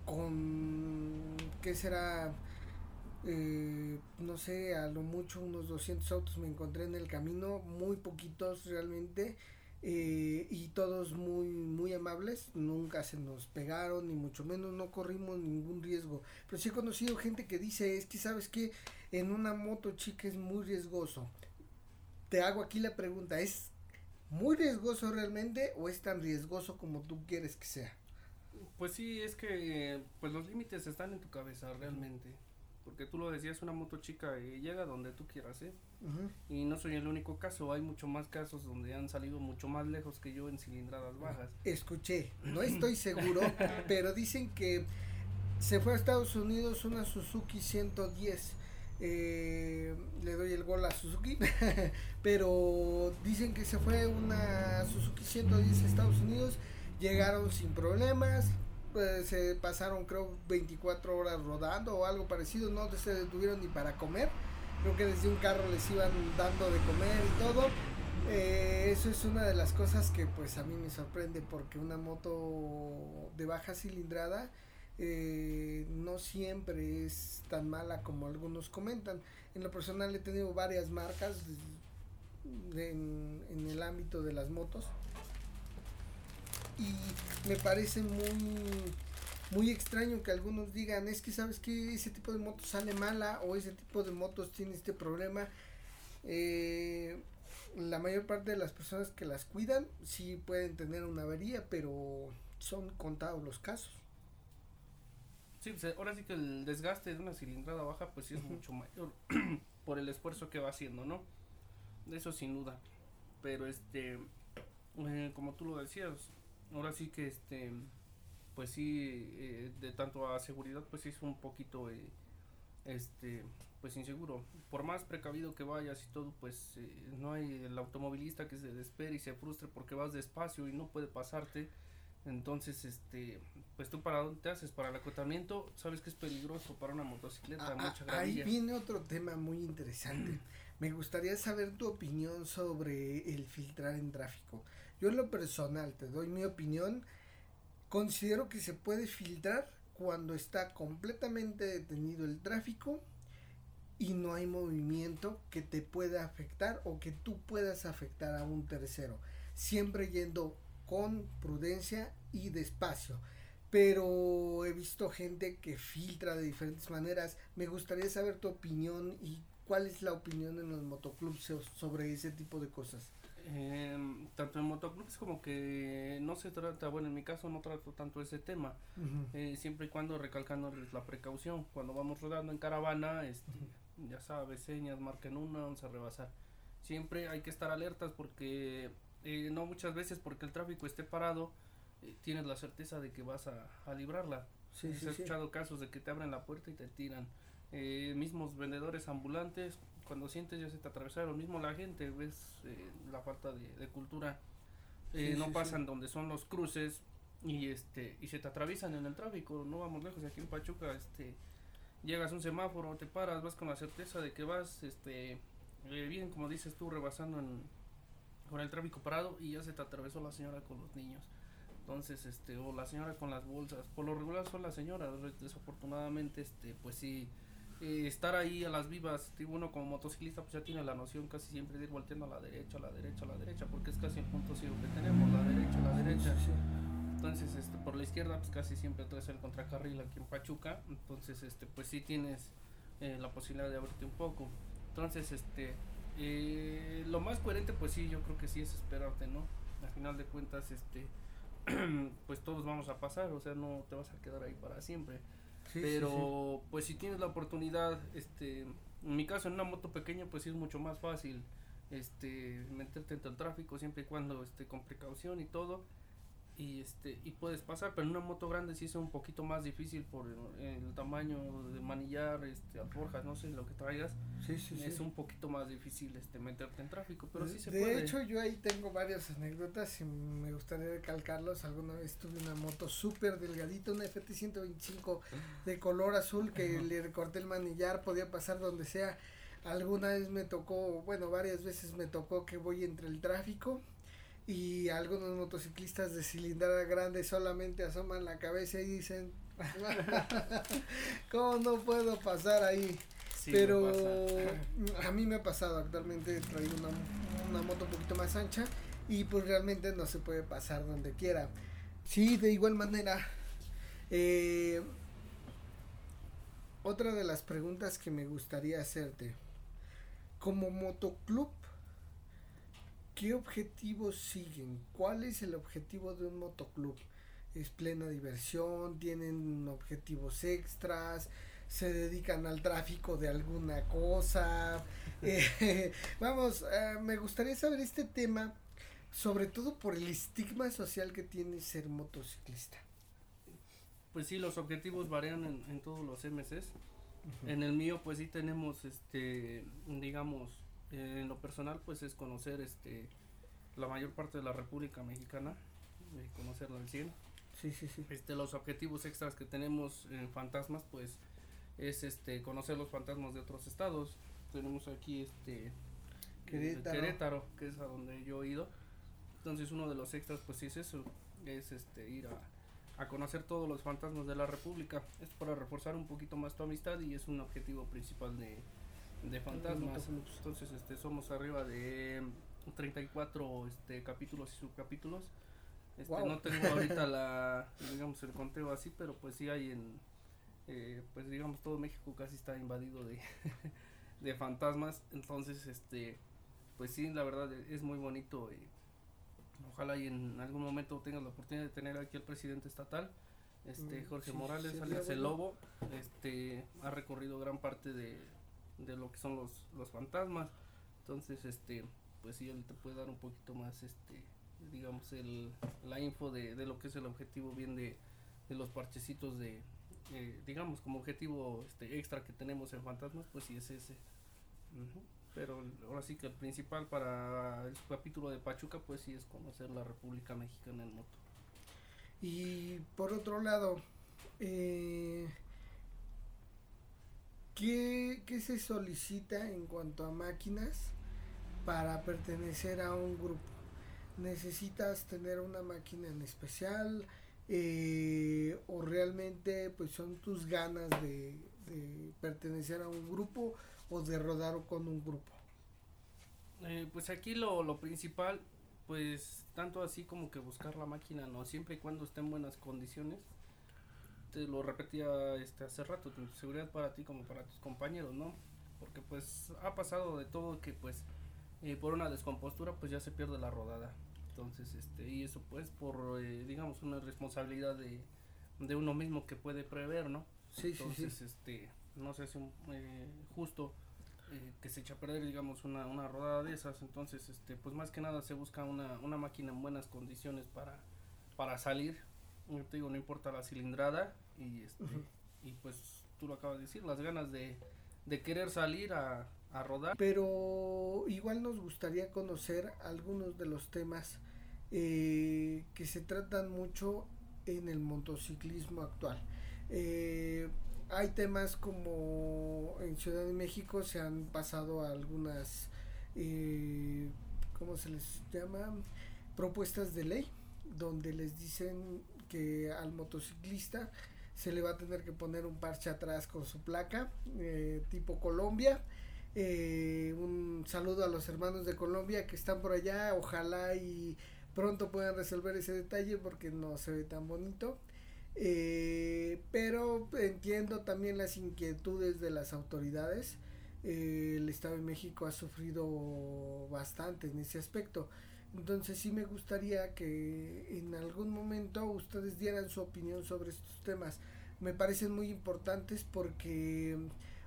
con, ¿qué será? Eh, no sé, a lo mucho unos 200 autos me encontré en el camino, muy poquitos realmente, y todos muy, muy amables, nunca se nos pegaron, ni mucho menos, no corrimos ningún riesgo, pero sí he conocido gente que dice, es que sabes que en una moto chica es muy riesgoso, te hago aquí la pregunta, ¿es muy riesgoso realmente o es tan riesgoso como tú quieres que sea? Pues sí, es que pues los límites están en tu cabeza realmente. Porque tú lo decías, una moto chica y llega donde tú quieras, ¿eh? Y no soy el único caso, hay mucho más casos donde han salido mucho más lejos que yo en cilindradas bajas. Escuché, no *laughs* estoy seguro, pero dicen que se fue a Estados Unidos una Suzuki 110 Eh, le doy el gol a Suzuki, *laughs* pero dicen que se fue una Suzuki 110 a Estados Unidos, llegaron sin problemas, pues, se pasaron creo 24 horas rodando o algo parecido, no se detuvieron ni para comer, creo que desde un carro les iban dando de comer y todo. Eh, eso es una de las cosas que pues a mí me sorprende porque una moto de baja cilindrada eh, no siempre es tan mala como algunos comentan. En lo personal he tenido varias marcas en, el ámbito de las motos. Y me parece muy muy extraño que algunos digan es que sabes que ese tipo de moto sale mala o ese tipo de motos tiene este problema eh, la mayor parte de las personas que las cuidan sí pueden tener una avería pero son contados los casos Sí, pues, ahora sí que el desgaste de una cilindrada baja pues sí es mucho mayor *clears throat* por el esfuerzo que va haciendo, ¿no? Eso sin duda. Pero este, eh, como tú lo decías, ahora sí que este, pues sí, eh, de tanto a seguridad pues sí es un poquito, eh, este, pues inseguro. Por más precavido que vayas y todo, pues no hay el automovilista que se despere y se frustre porque vas despacio y no puede pasarte entonces, este, pues tú para dónde te haces, para el acotamiento, sabes que es peligroso para una motocicleta, ah, ah, Ahí viene otro tema muy interesante. Me gustaría saber tu opinión sobre el filtrar en tráfico. Yo en lo personal, te doy mi opinión, considero que se puede filtrar cuando está completamente detenido el tráfico y no hay movimiento que te pueda afectar o que tú puedas afectar a un tercero. Siempre yendo con prudencia y despacio. Pero he visto gente que filtra de diferentes maneras. Me gustaría saber tu opinión y cuál es la opinión en los motoclubs sobre ese tipo de cosas. Em, tanto en motoclubs como que no se trata, bueno, en mi caso no trato tanto ese tema, eh, siempre y cuando recalcando la precaución, cuando vamos rodando en caravana, este, ya sabes, señas, marquen una, vamos a rebasar. Siempre hay que estar alertas porque eh, no muchas veces porque el tráfico esté parado, eh, tienes la certeza de que vas a, a librarla. Sí, Se ha escuchado casos de que te abren la puerta y te tiran. Eh, mismos vendedores ambulantes, cuando sientes ya se te atravesaron, mismo la gente, ves la falta de, cultura, no pasan donde son los cruces y este y se te atraviesan en el tráfico, no vamos lejos, aquí en Pachuca, este llegas a un semáforo, te paras, vas con la certeza de que vas este bien como dices tú rebasando en, con el tráfico parado y ya se te atravesó la señora con los niños. Entonces, este, o la señora con las bolsas. Por lo regular son las señoras, desafortunadamente, este, pues sí, eh, estar ahí a las vivas, uno como motociclista pues ya tiene la noción casi siempre de ir volteando a la derecha, a la derecha, a la derecha, porque es casi el punto ciego que tenemos, la derecha, la derecha. Entonces, este, por la izquierda, pues casi siempre traes el contracarril aquí en Pachuca, entonces, este, pues sí tienes eh, la posibilidad de abrirte un poco. Entonces, este, eh, lo más coherente, pues sí, yo creo que sí es esperarte, ¿no? Al final de cuentas, este, *clears throat* pues todos vamos a pasar, o sea, no te vas a quedar ahí para siempre. Pero, pues si tienes la oportunidad, este, en mi caso, en una moto pequeña, pues sí es mucho más fácil, este, meterte en el tráfico siempre y cuando, esté con precaución y todo y este y puedes pasar pero en una moto grande sí es un poquito más difícil por el, tamaño de manillar este alforjas no sé lo que traigas. Sí, sí, es un poquito más difícil este meterte en tráfico pero sí se de puede. de hecho yo ahí tengo varias anécdotas y me gustaría recalcarlos alguna vez tuve una moto súper delgadita una FT 125 de color azul que le recorté el manillar podía pasar donde sea. Alguna vez me tocó bueno varias veces me tocó que voy entre el tráfico y algunos motociclistas de cilindrada grande solamente asoman la cabeza y dicen, *laughs* ¿cómo no puedo pasar ahí? Pero a mí me ha pasado actualmente, he traído una, una moto un poquito más ancha y pues realmente no se puede pasar donde quiera. Sí, de igual manera, eh, otra de las preguntas que me gustaría hacerte, como motoclub, ¿Qué objetivos siguen? ¿Cuál es el objetivo de un motoclub? ¿Es plena diversión? ¿Tienen objetivos extras? ¿Se dedican al tráfico de alguna cosa? *laughs* Eh, *laughs* vamos, eh, me gustaría saber este tema, sobre todo por el estigma social que tiene ser motociclista. Pues sí, los objetivos varían en, todos los MCs. En el mío pues sí tenemos este digamos en lo personal pues es conocer este la mayor parte de la República Mexicana, eh, conocerla al 100. Sí, sí, sí. Este los objetivos extras que tenemos en fantasmas pues es este conocer los fantasmas de otros estados. Tenemos aquí este Querétaro. Querétaro, que es a donde yo he ido. Entonces uno de los extras pues sí es eso, es este ir a, a conocer todos los fantasmas de la República. Es para reforzar un poquito más tu amistad y es un objetivo principal de, de fantasmas. Entonces este somos arriba de 34 este capítulos y subcapítulos. Este, Wow. no tengo ahorita la digamos el conteo así, pero pues sí hay en eh, pues digamos todo México casi está invadido de *laughs* de fantasmas, entonces este pues sí, la verdad e- es muy bonito y ojalá y en algún momento tengas la oportunidad de tener aquí al presidente estatal, este Mm, Jorge sí, Morales, sería alias el bueno. Lobo, este ha recorrido gran parte de, de lo que son los, los fantasmas, entonces este pues sí él te puede dar un poquito más este digamos el la info de, de lo que es el objetivo bien de, de los parchecitos de eh, digamos como objetivo este extra que tenemos en fantasmas pues sí es ese. Ujú. pero ahora sí que el principal para el capítulo de Pachuca pues sí es conocer la República Mexicana en moto. Y por otro lado, eh, ¿qué, qué se solicita en cuanto a máquinas para pertenecer a un grupo? ¿Necesitas tener una máquina en especial? Eh, ¿O realmente pues son tus ganas de, pertenecer a un grupo o de rodar con un grupo? Eh, pues aquí lo, lo principal, pues tanto así como que buscar la máquina, ¿no? Siempre y cuando esté en buenas condiciones. Te lo repetía este hace rato, tu seguridad para ti como para tus compañeros, ¿no? Porque pues ha pasado de todo que pues eh, por una descompostura pues ya se pierde la rodada. Entonces, este, y eso pues por, eh, digamos, una responsabilidad de, de uno mismo que puede prever, ¿no? Sí, sí, Entonces, sí. este, no hace un, eh, justo eh, que se echa a perder, digamos, una, una rodada de esas. Entonces, este, pues más que nada se busca una, una máquina en buenas condiciones para, para salir. Yo te digo, no importa la cilindrada y, este, y pues tú lo acabas de decir, las ganas de, de querer salir a, a rodar. Pero igual nos gustaría conocer algunos de los temas eh, que se tratan mucho en el motociclismo actual. Eh, hay temas como en Ciudad de México se han pasado algunas, eh, ¿cómo se les llama? Propuestas de ley, donde les dicen que al motociclista se le va a tener que poner un parche atrás con su placa, eh, tipo Colombia. Eh, un saludo a los hermanos de Colombia que están por allá. Ojalá y pronto puedan resolver ese detalle porque no se ve tan bonito. Eh, pero entiendo también las inquietudes de las autoridades. El Estado de México ha sufrido bastante en ese aspecto. Entonces sí me gustaría que en algún momento ustedes dieran su opinión sobre estos temas. Me parecen muy importantes porque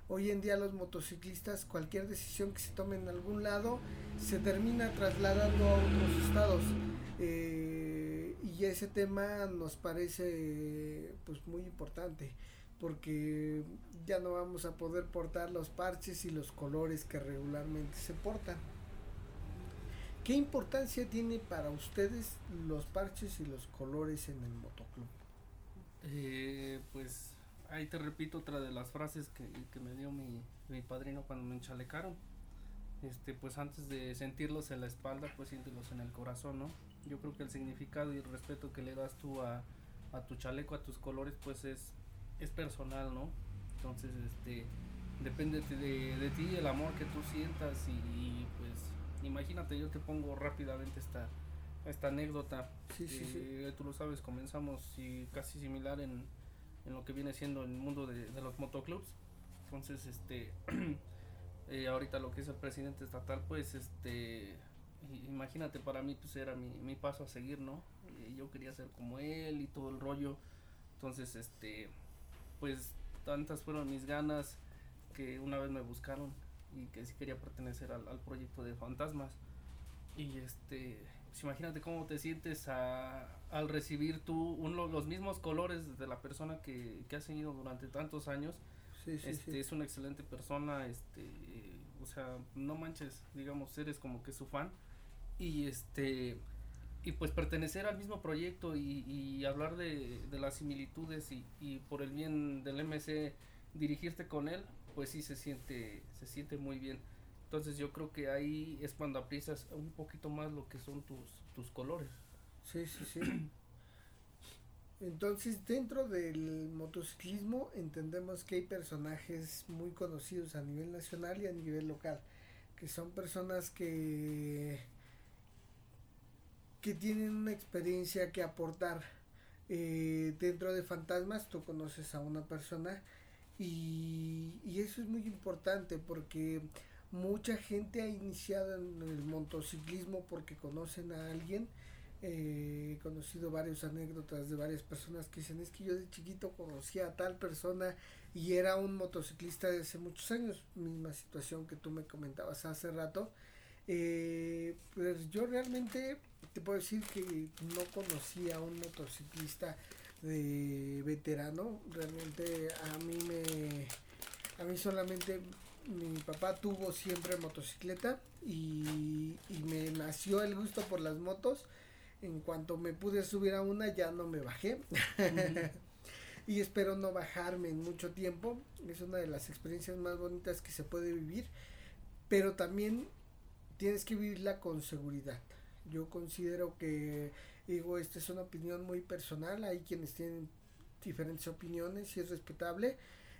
hoy en día los motociclistas cualquier decisión que se tome en algún lado se termina trasladando a otros estados. Eh, y ese tema nos parece pues muy importante porque ya no vamos a poder portar los parches y los colores que regularmente se portan. ¿Qué importancia tiene para ustedes los parches y los colores en el motoclub? Eh, pues ahí te repito otra de las frases que, que me dio mi, mi padrino cuando me enchalecaron. Este, pues antes de sentirlos en la espalda, pues siéntelos en el corazón, ¿no? Yo creo que el significado y el respeto que le das tú a, a tu chaleco, a tus colores, pues es, es personal, ¿no? Entonces, este, depende de, de ti, el amor que tú sientas y, y, pues imagínate, yo te pongo rápidamente esta, esta anécdota. Sí, sí, sí. Eh, Tú lo sabes, comenzamos y casi similar en, en lo que viene siendo el mundo de, de los motoclubs. Entonces, este, *clears throat* eh, ahorita lo que es el presidente estatal, pues, este, imagínate, para mí, pues, era mi, mi paso a seguir, ¿no? Eh, yo quería ser como él y todo el rollo. Entonces, este, pues, tantas fueron mis ganas que una vez me buscaron y que sí quería pertenecer al, al proyecto de fantasmas. Y este, pues imagínate cómo te sientes a, al recibir tú uno, los mismos colores de la persona que, que has seguido durante tantos años. Sí, este es una excelente persona, este, o sea, no manches, digamos, eres como que su fan y este y pues pertenecer al mismo proyecto y, y hablar de, de, las similitudes y, y, por el bien del MC dirigirte con él pues sí se siente se siente muy bien. Entonces yo creo que ahí es cuando aprecias un poquito más lo que son tus tus colores. Sí sí sí. Entonces dentro del motociclismo entendemos que hay personajes muy conocidos a nivel nacional y a nivel local que son personas que que tienen una experiencia que aportar. Eh, dentro de fantasmas tú conoces a una persona y, eso es muy importante porque mucha gente ha iniciado en el motociclismo porque conocen a alguien. Eh, he conocido varias anécdotas de varias personas que dicen es que yo de chiquito conocía a tal persona y era un motociclista de hace muchos años, misma situación que tú me comentabas hace rato. Eh, pues yo realmente te puedo decir que no conocía a un motociclista de veterano. Realmente a mí me. A mí solamente mi papá tuvo siempre motocicleta y, y me nació el gusto por las motos. En cuanto me pude subir a una ya no me bajé. *laughs* y espero no bajarme en mucho tiempo. Es una de las experiencias más bonitas que se puede vivir. Pero también tienes que vivirla con seguridad. Yo considero que, digo, esta es una opinión muy personal, hay quienes tienen diferentes opiniones y es respetable.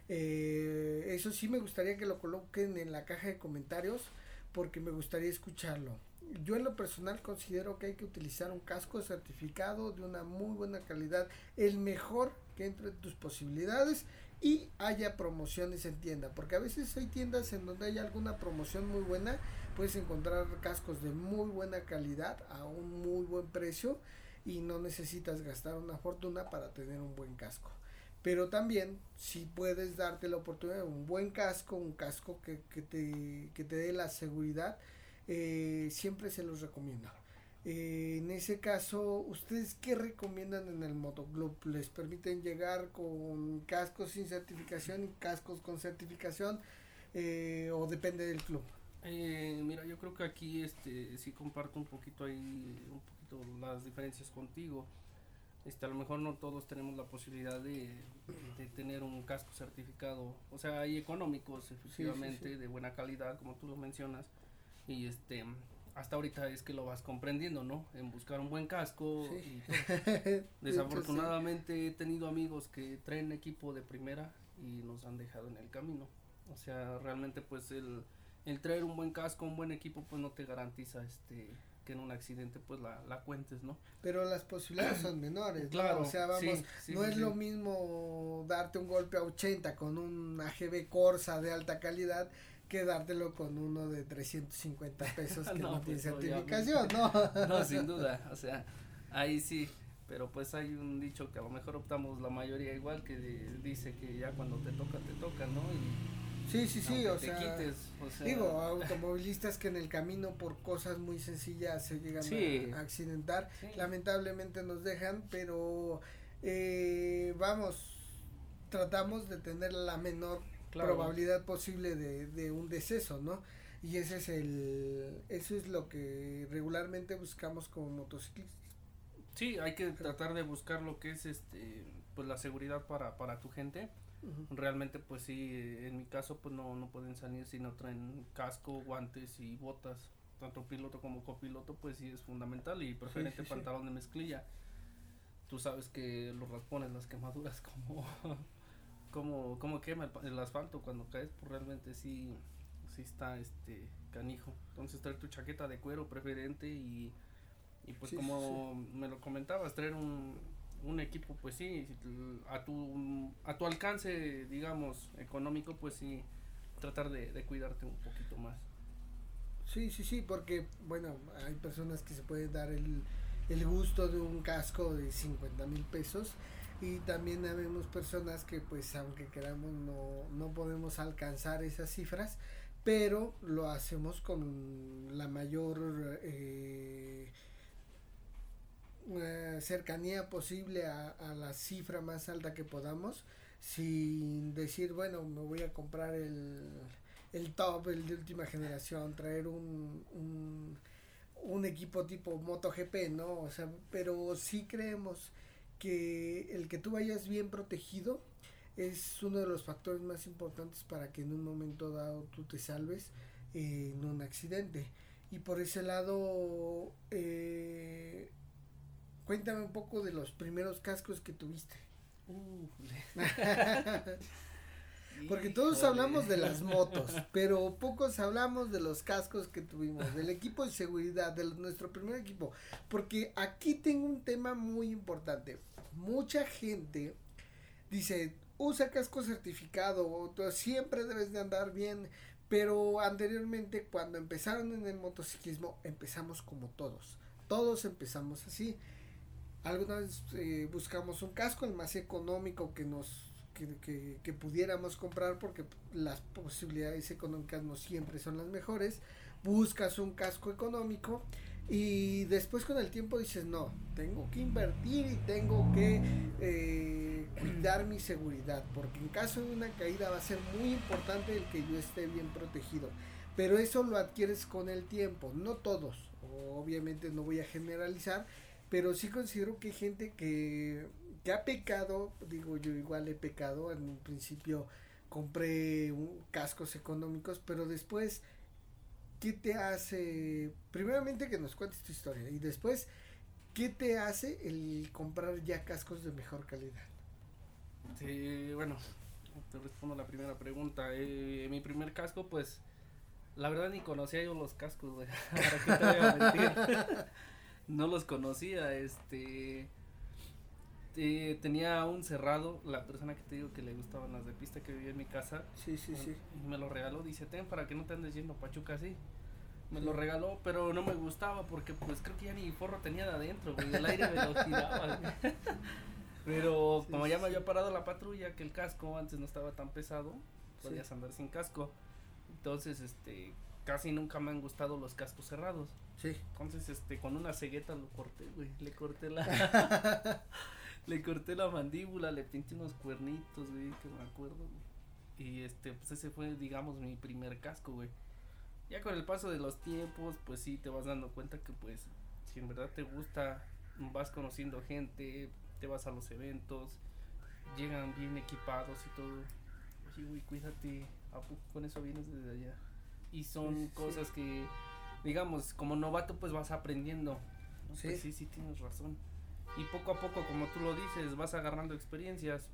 Eh, eso sí me gustaría que lo coloquen en la caja de comentarios porque me gustaría escucharlo. Yo en lo personal considero que hay que utilizar un casco certificado de una muy buena calidad, el mejor que entre tus posibilidades y haya promociones en tienda, porque a veces hay tiendas en donde hay alguna promoción muy buena puedes encontrar cascos de muy buena calidad a un muy buen precio y no necesitas gastar una fortuna para tener un buen casco. Pero también si puedes darte la oportunidad de un buen casco, un casco que, que, te, que te dé la seguridad, eh, siempre se los recomiendo. Eh, en ese caso, ¿ustedes qué recomiendan en el motoclub? ¿Les permiten llegar con cascos sin certificación y cascos con certificación? Eh, ¿O depende del club? Eh, mira, yo creo que aquí este sí comparto un poquito ahí un poquito las diferencias contigo. Este, a lo mejor no todos tenemos la posibilidad de, de tener un casco certificado, o sea, hay económicos efectivamente de buena calidad, como tú lo mencionas, y este hasta ahorita es que lo vas comprendiendo, ¿no? En buscar un buen casco. Y *laughs* Desafortunadamente he tenido amigos que traen equipo de primera y nos han dejado en el camino. O sea, realmente pues el el traer un buen casco, un buen equipo, pues no te garantiza este que en un accidente pues la, la cuentes, ¿no? Pero las posibilidades son *clears throat* menores, claro, o sea, vamos, no es lo mismo darte un golpe a 80 con un AGB Corsa de alta calidad que dártelo con uno de 350 pesos que *laughs* no, tiene pues, certificación, ¿no? No, sin *laughs* duda, o sea, ahí sí, pero pues hay un dicho que a lo mejor optamos la mayoría igual que dice que ya cuando te toca te toca, ¿no? Y Sí, sí, sí, o sea, digo, automovilistas que en el camino por cosas muy sencillas se llegan a, accidentar, lamentablemente nos dejan, pero eh, vamos, tratamos de tener la menor probabilidad posible de, de un deceso, ¿no? Y ese es el, eso es lo que regularmente buscamos como motociclistas. Sí, hay que tratar de buscar lo que es este, pues la seguridad para, para tu gente Realmente pues sí, en mi caso pues no, no pueden salir si no traen casco, guantes y botas. Tanto piloto como copiloto pues sí es fundamental y preferente pantalón de mezclilla. Tú sabes que los raspones, las quemaduras *laughs* como como, como quema el, asfalto cuando caes pues realmente sí, sí está este canijo. Entonces traer tu chaqueta de cuero preferente y, y pues como me lo comentabas, traer un, un equipo, pues sí, a tu, a tu alcance, digamos, económico, pues sí, tratar de, de cuidarte un poquito más. Sí, sí, sí, porque, bueno, hay personas que se pueden dar el, el gusto de un casco de 50 mil pesos y también habemos personas que pues aunque queramos no, no podemos alcanzar esas cifras pero lo hacemos con la mayor eh, cercanía posible a, la cifra más alta que podamos sin decir, bueno, me voy a comprar el, el top, el de última generación, traer un, un, un equipo tipo MotoGP, ¿no? O sea, pero sí creemos que el que tú vayas bien protegido es uno de los factores más importantes para que en un momento dado tú te salves en un accidente. Y por ese lado, eh, cuéntame un poco de los primeros cascos que tuviste. Porque todos hablamos de las motos, *laughs* pero pocos hablamos de los cascos que tuvimos, del equipo de seguridad, de nuestro primer equipo. Porque aquí tengo un tema muy importante. Mucha gente dice, usa casco certificado, siempre debes de andar bien. Pero anteriormente, cuando empezaron en el motociclismo, empezamos como todos. Todos empezamos así. Alguna vez eh, buscamos un casco, el más económico que nos que, que, pudiéramos comprar porque las posibilidades económicas no siempre son las mejores. Buscas un casco económico y después con el tiempo dices, no, tengo que invertir y tengo que eh, cuidar mi seguridad, porque en caso de una caída va a ser muy importante el que yo esté bien protegido. Pero eso lo adquieres con el tiempo, no todos, obviamente no voy a generalizar, pero sí considero que hay gente que, que ha pecado, digo yo igual he pecado, en un principio compré un, cascos económicos, pero después ¿qué te hace? Primeramente que nos cuentes tu historia y después, ¿qué te hace el comprar ya cascos de mejor calidad? Sí, bueno, te respondo la primera pregunta. Eh, mi primer casco, pues, la verdad ni conocía yo los cascos, güey. *laughs* ¿Para qué te voy a mentir? No los conocía, este... Eh, tenía un cerrado, la persona que te digo que le gustaban las de pista que vivía en mi casa. Sí, sí, sí. Me lo regaló, dice, ten para que no te andes yendo Pachuca así. Me lo regaló, pero no me gustaba porque pues creo que ya ni forro tenía de adentro, güey, el aire me lo tiraba. *laughs* Pero como ya me había parado la patrulla, que el casco antes no estaba tan pesado, podías andar sin casco. Entonces, este, casi nunca me han gustado los cascos cerrados. Sí. Entonces, este, con una cegueta lo corté, güey, le corté la... *laughs* *laughs* le corté la mandíbula, le pinté unos cuernitos, güey, que me acuerdo. Y este, pues ese fue, digamos, mi primer casco, güey. Ya con el paso de los tiempos, pues sí, te vas dando cuenta que pues, si en verdad te gusta, vas conociendo gente, te vas a los eventos, llegan bien equipados y todo. Oye, güey, cuídate, ¿a poco con eso vienes desde allá? Y son cosas que, digamos, como novato pues vas aprendiendo. Sí. Pues sí, sí, tienes razón. Y poco a poco, como tú lo dices, vas agarrando experiencias.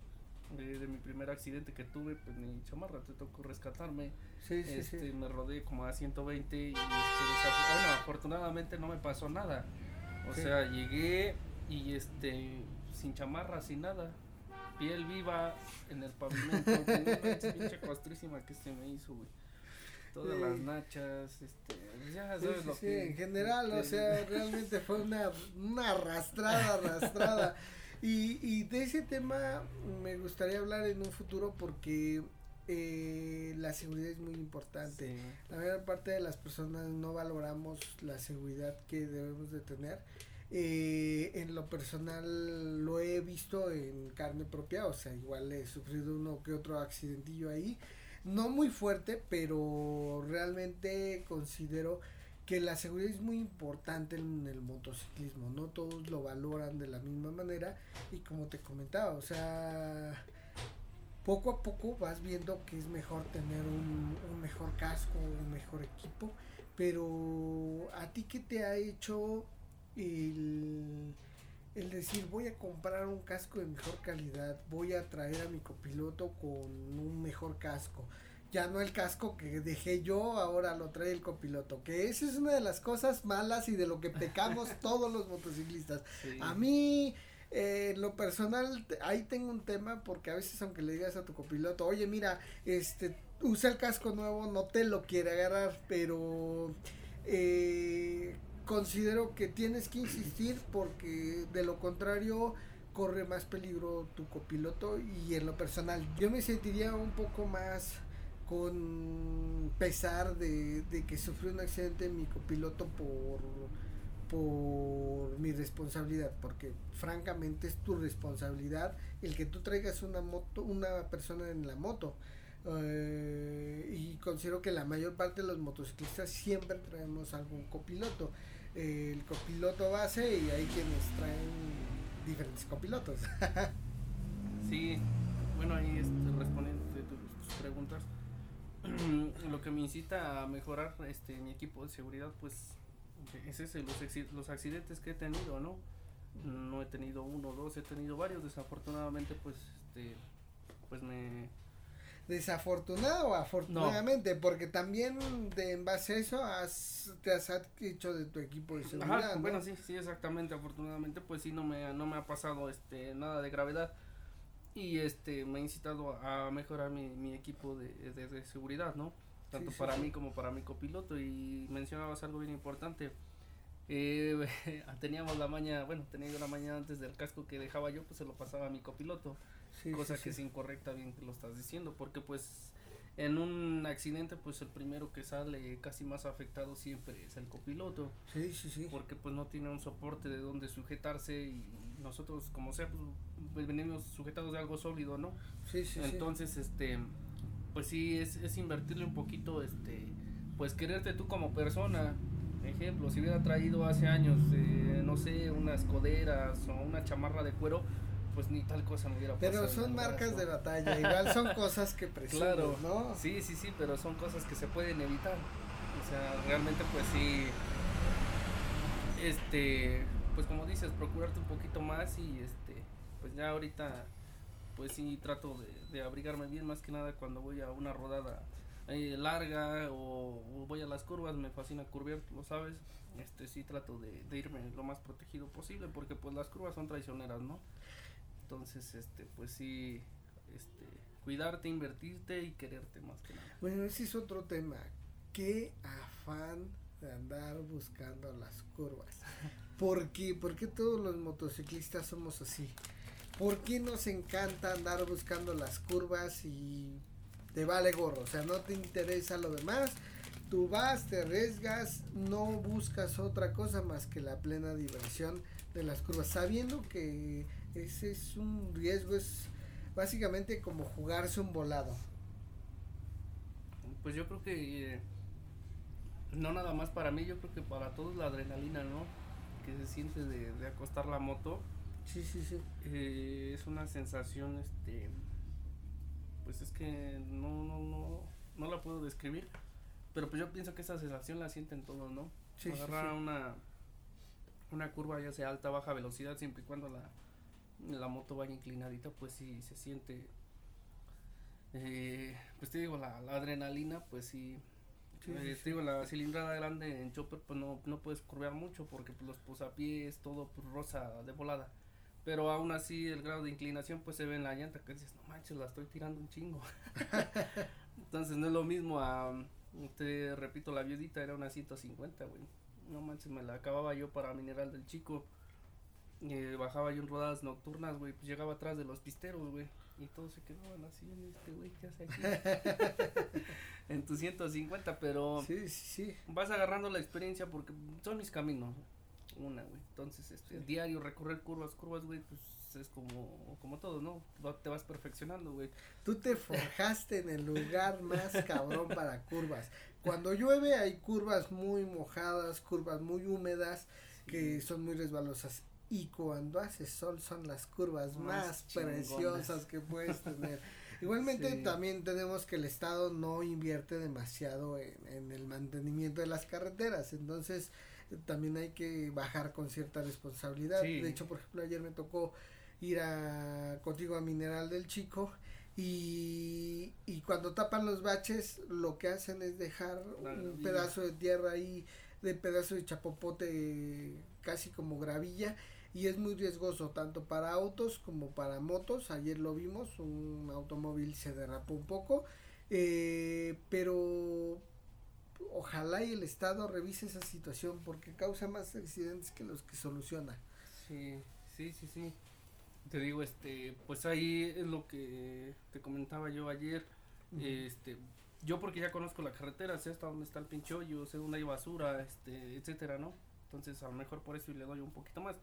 De, mi primer accidente que tuve, pues mi chamarra te tocó rescatarme. Sí, sí, este, Me rodé como a 120 y este, bueno, afortunadamente no me pasó nada. O sea, llegué y este, sin chamarra, sin nada. Piel viva en el pavimento. *laughs* pinche costrísima que se me hizo, güey todas las nachas, este, pues ya sabes lo que. en general, o sea, realmente fue una, una arrastrada, *laughs* arrastrada. y, y de ese tema me gustaría hablar en un futuro porque eh, la seguridad es muy importante. La mayor parte de las personas no valoramos la seguridad que debemos de tener. Eh, en lo personal lo he visto en carne propia, o sea, igual he sufrido uno que otro accidentillo ahí no muy fuerte, pero realmente considero que la seguridad es muy importante en el motociclismo, no todos lo valoran de la misma manera y como te comentaba, o sea, poco a poco vas viendo que es mejor tener un, mejor casco, un mejor equipo, pero a ti qué te ha hecho el decir voy a comprar un casco de mejor calidad, voy a traer a mi copiloto con un mejor casco. Ya no el casco que dejé yo, ahora lo trae el copiloto. Que esa es una de las cosas malas y de lo que pecamos *laughs* todos los motociclistas. A mí, eh, en lo personal, ahí tengo un tema porque a veces aunque le digas a tu copiloto, oye mira, este, usa el casco nuevo, no te lo quiere agarrar, pero... Eh, considero que tienes que insistir porque de lo contrario corre más peligro tu copiloto y en lo personal yo me sentiría un poco más con pesar de, que sufrió un accidente mi copiloto por por mi responsabilidad, porque francamente es tu responsabilidad el que tú traigas una moto, una persona en la moto. Eh, y considero que la mayor parte de los motociclistas siempre traemos algún copiloto. El copiloto base y hay quienes traen diferentes copilotos. *laughs* sí, bueno, ahí este, respondiendo tus, preguntas, *clears throat* lo que me incita a mejorar este mi equipo de seguridad, pues es ese, los, los accidentes que he tenido, ¿no? No he tenido uno, dos, he tenido varios, desafortunadamente, pues, este, pues me... Desafortunado afortunadamente, porque también de, en base a eso has, te has hecho de tu equipo de seguridad. Bueno, sí, sí, exactamente, afortunadamente, pues sí, no me, no me ha pasado este, nada de gravedad y este me ha incitado a mejorar mi, mi equipo de, de, seguridad, ¿no? Tanto para mí como para mi copiloto y mencionabas algo bien importante. Eh, *laughs* teníamos la maña, bueno, tenía yo la mañana antes del casco que dejaba yo, pues se lo pasaba a mi copiloto. Cosa que es incorrecta, bien que lo estás diciendo, porque pues en un accidente pues el primero que sale casi más afectado siempre es el copiloto. Sí, sí, sí. Porque pues no tiene un soporte de donde sujetarse y nosotros como sea pues, venimos sujetados de algo sólido, ¿no? Sí, sí, Entonces, este pues sí es, es invertirle un poquito este pues quererte tú como persona. Ejemplo, si hubiera traído hace años eh, no sé, unas coderas o una chamarra de cuero, pues ni tal cosa me hubiera pasado. Pero son marcas de batalla, igual son cosas que *laughs* presumes, claro, ¿no? Sí, sí, sí, pero son cosas que se pueden evitar. O sea, realmente pues sí, este, pues como dices, procurarte un poquito más y este, pues ya ahorita pues sí trato de, abrigarme bien más que nada cuando voy a una rodada eh, larga o, voy a las curvas, me fascina curvear, lo sabes, este sí trato de, de irme lo más protegido posible porque pues las curvas son traicioneras, ¿no? Entonces, este, pues sí, este, cuidarte, invertirte y quererte más que nada. Bueno, ese es otro tema. Qué afán de andar buscando las curvas. *laughs* ¿Por qué? ¿Por qué todos los motociclistas somos así? ¿Por qué nos encanta andar buscando las curvas y te vale gorro? O sea, no te interesa lo demás. Tú vas, te arriesgas, no buscas otra cosa más que la plena diversión de las curvas, sabiendo que ese es un riesgo, es básicamente como jugarse un volado. Pues yo creo que eh, no nada más para mí, yo creo que para todos la adrenalina, ¿no? Que se siente de, acostar la moto. Sí, sí, sí. Eh, es una sensación, este, pues es que no, no, no, no la puedo describir. Pero pues yo pienso que esa sensación la sienten todos, ¿no? Sí, Agarrar una una curva ya sea alta baja velocidad siempre y cuando la la moto vaya inclinadita, pues sí se siente, eh, pues te digo, la, adrenalina, pues sí, eh, te digo, la cilindrada grande en chopper, pues no, no puedes curvear mucho porque pues, los posapiés, todo pues, rosa de volada. Pero aún así el grado de inclinación pues se ve en la llanta que dices, no manches, la estoy tirando un chingo. *laughs* Entonces no es lo mismo a, te repito, la viudita era una 150, güey. No manches, me la acababa yo para Mineral del Chico eh, bajaba yo en rodadas nocturnas, güey, pues llegaba atrás de los pisteros, güey. Y todos se quedaban así en este güey, ¿qué hace aquí? *laughs* en tu 150, pero sí, sí, vas agarrando la experiencia porque son mis caminos, una, güey. Entonces, este, diario recorrer curvas, curvas, güey, pues es como, como todo, ¿no? Te vas perfeccionando, güey. Tú te forjaste en el lugar más cabrón para curvas. Cuando llueve hay curvas muy mojadas, curvas muy húmedas que son muy resbalosas y cuando hace sol son las curvas más, preciosas que puedes tener. *laughs* Igualmente también tenemos que el Estado no invierte demasiado en, el mantenimiento de las carreteras, entonces también hay que bajar con cierta responsabilidad. De hecho, por ejemplo, ayer me tocó ir a contigo a Mineral del Chico y, y cuando tapan los baches lo que hacen es dejar un pedazo de tierra ahí, de pedazo de chapopote casi como gravilla y es muy riesgoso tanto para autos como para motos. Ayer lo vimos, un automóvil se derrapó un poco, eh, pero ojalá y el Estado revise esa situación porque causa más accidentes que los que soluciona. Sí, sí, sí, sí. Te digo, este, pues ahí es lo que te comentaba yo ayer. Este, yo porque ya conozco la carretera, sé hasta dónde está el pinche hoyo, sé dónde hay basura, este, etcétera, ¿no? Entonces, a lo mejor por eso le doy un poquito más.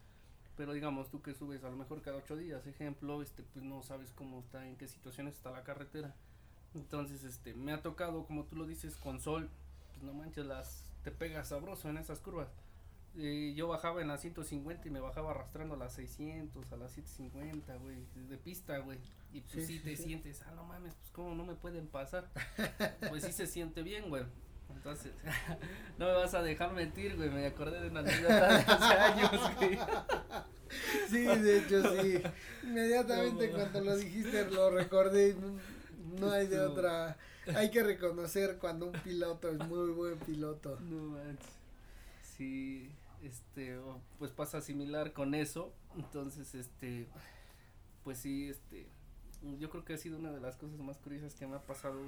Pero digamos, tú que subes a lo mejor cada ocho días, ejemplo, este, pues no sabes cómo está, en qué situaciones está la carretera. Entonces, este, me ha tocado, como tú lo dices, con sol, pues no manches, las, te pegas sabroso en esas curvas. Eh, yo bajaba en las 150 y me bajaba arrastrando a las 600, a las 750, güey, de pista, güey. Y pues sí, te sientes, ah, no mames, pues cómo no me pueden pasar. *laughs* pues sí se siente bien, güey. Entonces, *laughs* no me vas a dejar mentir, güey, me acordé de una anécdota de hace años, güey. *laughs* Sí, de hecho sí. Inmediatamente cuando lo dijiste lo recordé. No hay de otra. Hay que reconocer cuando un piloto es muy buen piloto. No manches. Sí, este, pues pasa similar con eso. Entonces, este, pues sí, este, yo creo que ha sido una de las cosas más curiosas que me ha pasado.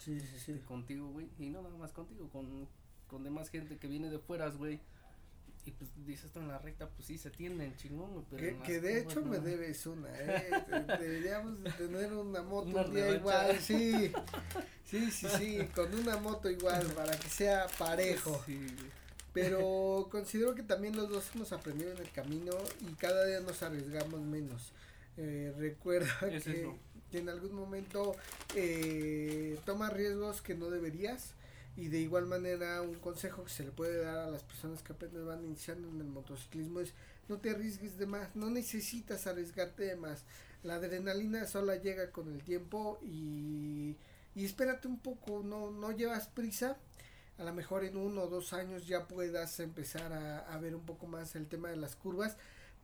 Sí, sí, sí. Este, contigo, güey. Y no nada más contigo, con, con demás gente que viene de fueras, güey y pues dices esto en la recta, pues sí se tienden chingón, Pero que, de hecho me debes una, ¿eh? Deberíamos de tener una moto un día igual, sí. Sí, sí, sí, con una moto igual para que sea parejo. Pero considero que también los dos hemos aprendido en el camino y cada día nos arriesgamos menos. Eh, recuerda que, que, en algún momento eh, tomas riesgos que no deberías y de igual manera, un consejo que se le puede dar a las personas que apenas van iniciando en el motociclismo es no te arriesgues de más, no necesitas arriesgarte de más. La adrenalina sola llega con el tiempo y, y espérate un poco, no, no llevas prisa. A lo mejor en uno o dos años ya puedas empezar a, a ver un poco más el tema de las curvas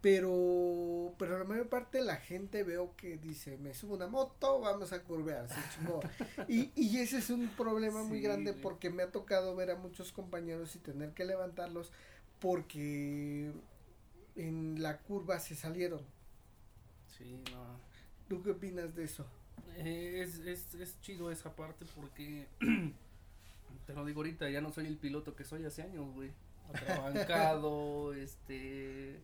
pero, pero la mayor parte de la gente veo que dice, me subo una moto, vamos a curvear, se chingó. *laughs* y, y ese es un problema muy grande porque me ha tocado ver a muchos compañeros y tener que levantarlos porque en la curva se salieron. Sí, no. ¿Tú qué opinas de eso? Eh, es, es, es chido esa parte porque, *clears throat* te lo digo ahorita, ya no soy el piloto que soy hace años, güey. Atrabancado, *laughs* este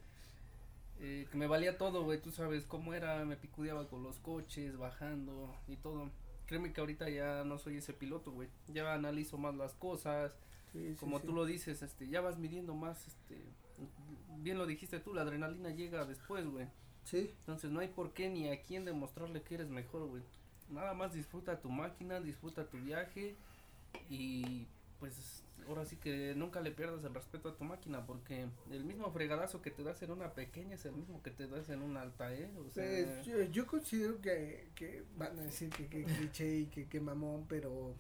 eh, que me valía todo, güey, tú sabes cómo era, me picudeaba con los coches, bajando y todo. Créeme que ahorita ya no soy ese piloto, güey. Ya analizo más las cosas. como tú lo dices, este, ya vas midiendo más, este, bien lo dijiste tú, la adrenalina llega después, güey. Sí. Entonces no hay por qué ni a quién demostrarle que eres mejor, güey. Nada más disfruta tu máquina, disfruta tu viaje y pues ahora sí que nunca le pierdas el respeto a tu máquina porque el mismo fregadazo que te das en una pequeña es el mismo que te das en una alta, ¿eh? O sea, pues, yo, considero que, que van a decir que, que cliché y que, que mamón, pero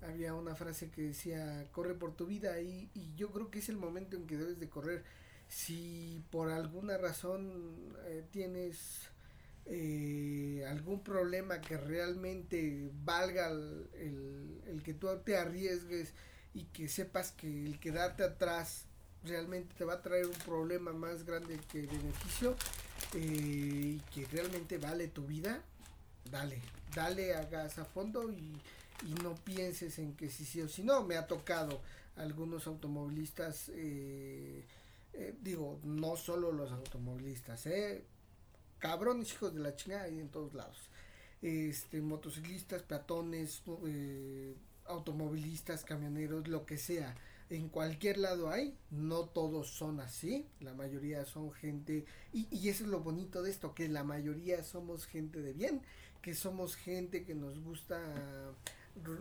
había una frase que decía corre por tu vida y, y yo creo que es el momento en que debes de correr. Si por alguna razón eh, tienes eh, algún problema que realmente valga el, el, el que tú te arriesgues, y que sepas que el quedarte atrás realmente te va a traer un problema más grande que beneficio eh, y que realmente vale tu vida, dale, dale a gas a fondo y, y no pienses en que si sí o si no, me ha tocado algunos automovilistas, eh, eh, digo, no solo los automovilistas, eh, cabrones hijos de la chingada ahí en todos lados, este, motociclistas, peatones, automovilistas, camioneros, lo que sea. En cualquier lado hay, no todos son así, la mayoría son gente, y, y eso es lo bonito de esto, que la mayoría somos gente de bien, que somos gente que nos gusta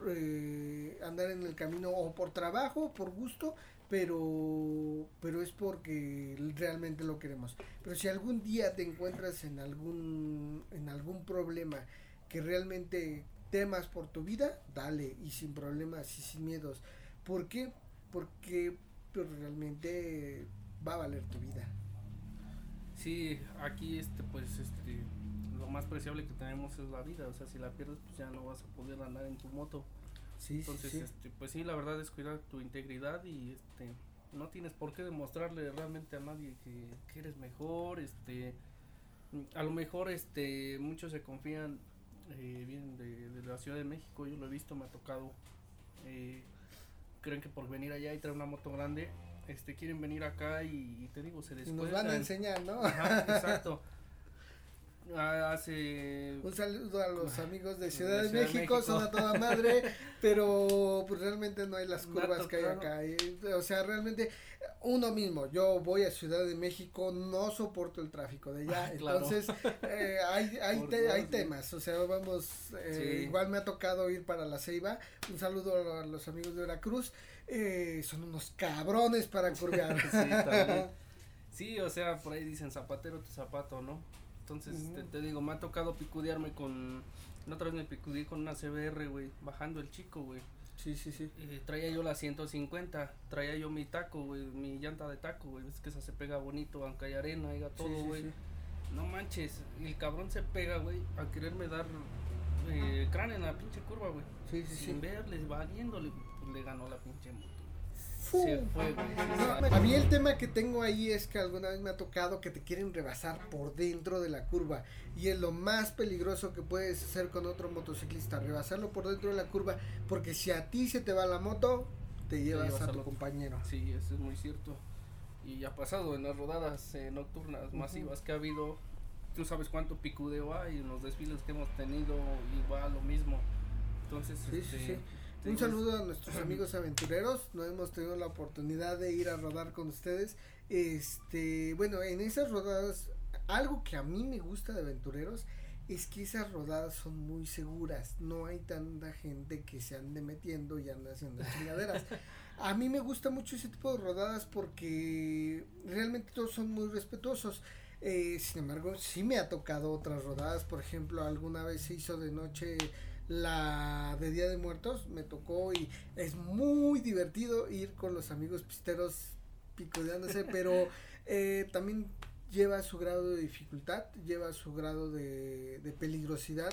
eh, andar en el camino o por trabajo, por gusto, pero pero es porque realmente lo queremos. Pero si algún día te encuentras en algún en algún problema que realmente temas por tu vida, dale, y sin problemas y sin miedos. ¿Por qué? Porque pues, realmente va a valer tu vida. Sí, aquí este pues este lo más preciable que tenemos es la vida, o sea, si la pierdes pues ya no vas a poder andar en tu moto. Sí, Entonces, sí, este pues sí, la verdad es cuidar tu integridad y este no tienes por qué demostrarle realmente a nadie que, que eres mejor, este a lo mejor este muchos se confían eh, vienen de, la Ciudad de México, yo lo he visto, me ha tocado. Eh, creen que por venir allá y traer una moto grande, este quieren venir acá y, te digo, se descuidan. Nos van a enseñar, ¿no? exacto. *laughs* Ah, hace un saludo a los amigos de Ciudad de, México, son a toda madre, *laughs* pero pues realmente no hay las curvas que hay acá. o sea, realmente uno mismo, yo voy a Ciudad de México, no soporto el tráfico de allá, entonces eh, hay, hay, hay temas, o sea, vamos, eh, igual me ha tocado ir para la Ceiba, un saludo a los amigos de Veracruz, eh, son unos cabrones para curvear. *laughs* *laughs* sí, o sea, por ahí dicen zapatero tu zapato, ¿no? Entonces, te, digo, me ha tocado picudearme con. La otra vez me picudeé con una CBR, güey, bajando el chico, güey. Sí, sí, sí. Eh, traía yo la 150, traía yo mi taco, güey, mi llanta de taco, güey. Es que esa se pega bonito, aunque hay arena, haya todo, güey. no manches, el cabrón se pega, güey, a quererme dar eh, cráneo en la pinche curva, güey. Sí, sí, Sin verle, valiéndole, pues le ganó la pinche moto a mí el tema que tengo ahí es que alguna vez me ha tocado que te quieren rebasar por dentro de la curva y es lo más peligroso que puedes hacer con otro motociclista, rebasarlo por dentro de la curva, porque si a ti se te va la moto, te llevas, a tu compañero. Sí, eso es muy cierto. Y ha pasado en las rodadas eh, nocturnas masivas que ha habido, tú sabes cuánto picudeo hay en los desfiles que hemos tenido, igual lo mismo. Entonces, sí, sí, este, sí un saludo a nuestros amigos aventureros. No hemos tenido la oportunidad de ir a rodar con ustedes. Este, bueno, en esas rodadas, algo que a mí me gusta de aventureros es que esas rodadas son muy seguras. No hay tanta gente que se ande metiendo y ande haciendo *laughs* chingaderas. A mí me gusta mucho ese tipo de rodadas porque realmente todos son muy respetuosos. Eh, sin embargo, sí me ha tocado otras rodadas. Por ejemplo, alguna vez se hizo de noche la de Día de Muertos me tocó y es muy divertido ir con los amigos pisteros picodeándose, *laughs* pero eh, también lleva su grado de dificultad, lleva su grado de, de, peligrosidad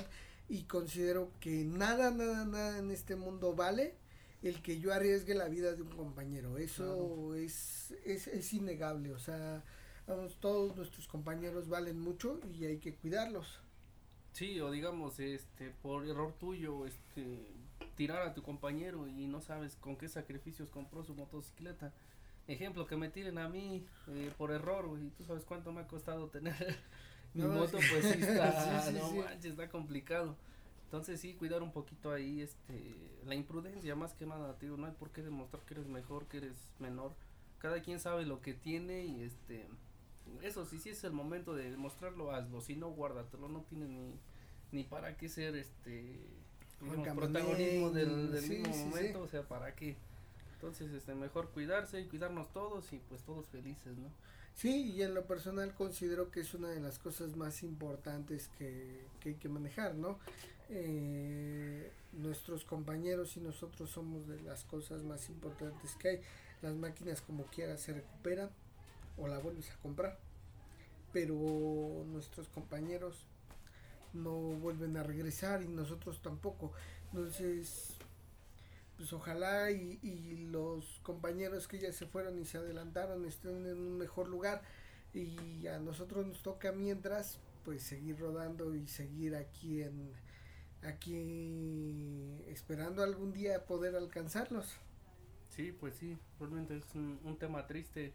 y considero que nada, nada, nada en este mundo vale el que yo arriesgue la vida de un compañero. Eso es, es, es innegable, o sea, vamos, todos nuestros compañeros valen mucho y hay que cuidarlos. Sí, o digamos, este, por error tuyo, este, tirar a tu compañero y no sabes con qué sacrificios compró su motocicleta. Ejemplo, que me tiren a mí eh, por error, y tú sabes cuánto me ha costado tener *laughs* mi moto, *laughs* pues sí está, no manches, está complicado. Entonces sí, cuidar un poquito ahí, este, la imprudencia más que nada, tío, no hay por qué demostrar que eres mejor, que eres menor. Cada quien sabe lo que tiene y este, eso sí, sí es el momento de demostrarlo, hazlo, si no, guárdatelo, no tiene ni, ni para qué ser este protagonismo del, mismo momento, o sea, para qué. Entonces, este, mejor cuidarse y cuidarnos todos y pues todos felices, ¿no? Sí, y en lo personal considero que es una de las cosas más importantes que, que hay que manejar, ¿no? Eh, nuestros compañeros y nosotros somos de las cosas más importantes que hay. Las máquinas como quiera se recuperan, o la vuelves a comprar. Pero nuestros compañeros no vuelven a regresar y nosotros tampoco. Entonces, pues ojalá y, y, los compañeros que ya se fueron y se adelantaron estén en un mejor lugar y a nosotros nos toca mientras pues seguir rodando y seguir aquí en aquí esperando algún día poder alcanzarlos. Sí, pues sí, realmente es un, un tema triste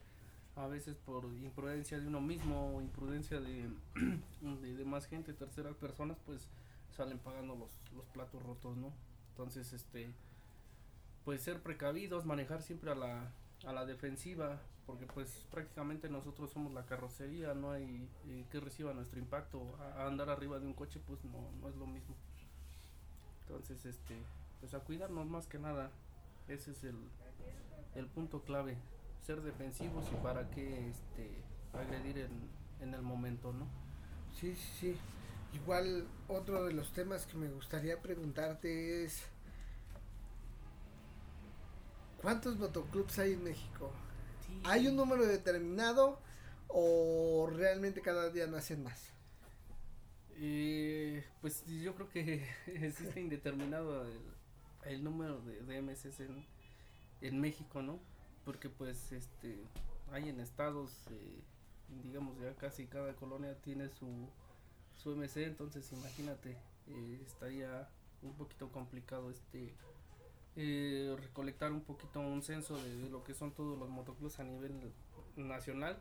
a veces por imprudencia de uno mismo o imprudencia de, *clears throat* de, más gente, terceras personas, pues salen pagando los, los platos rotos, ¿no? Entonces, este, pues ser precavidos, manejar siempre a la, a la defensiva, porque pues prácticamente nosotros somos la carrocería, no hay eh, que reciba nuestro impacto, andar arriba de un coche pues no, no es lo mismo. Entonces, este, pues a cuidarnos más que nada, ese es el, el punto clave ser defensivos y para qué este, agredir en, en el momento, ¿no? Sí, sí, sí. Igual otro de los temas que me gustaría preguntarte es ¿cuántos motoclubs hay en México? ¿Hay un número determinado o realmente cada día nacen más? Eh, pues yo creo que *laughs* existe indeterminado el, el número de, de en, en México, ¿no? Porque pues este hay en estados eh, digamos ya casi cada colonia tiene su su MC entonces imagínate eh, estaría un poquito complicado este eh, recolectar un poquito un censo de, lo que son todos los motoclubs a nivel nacional.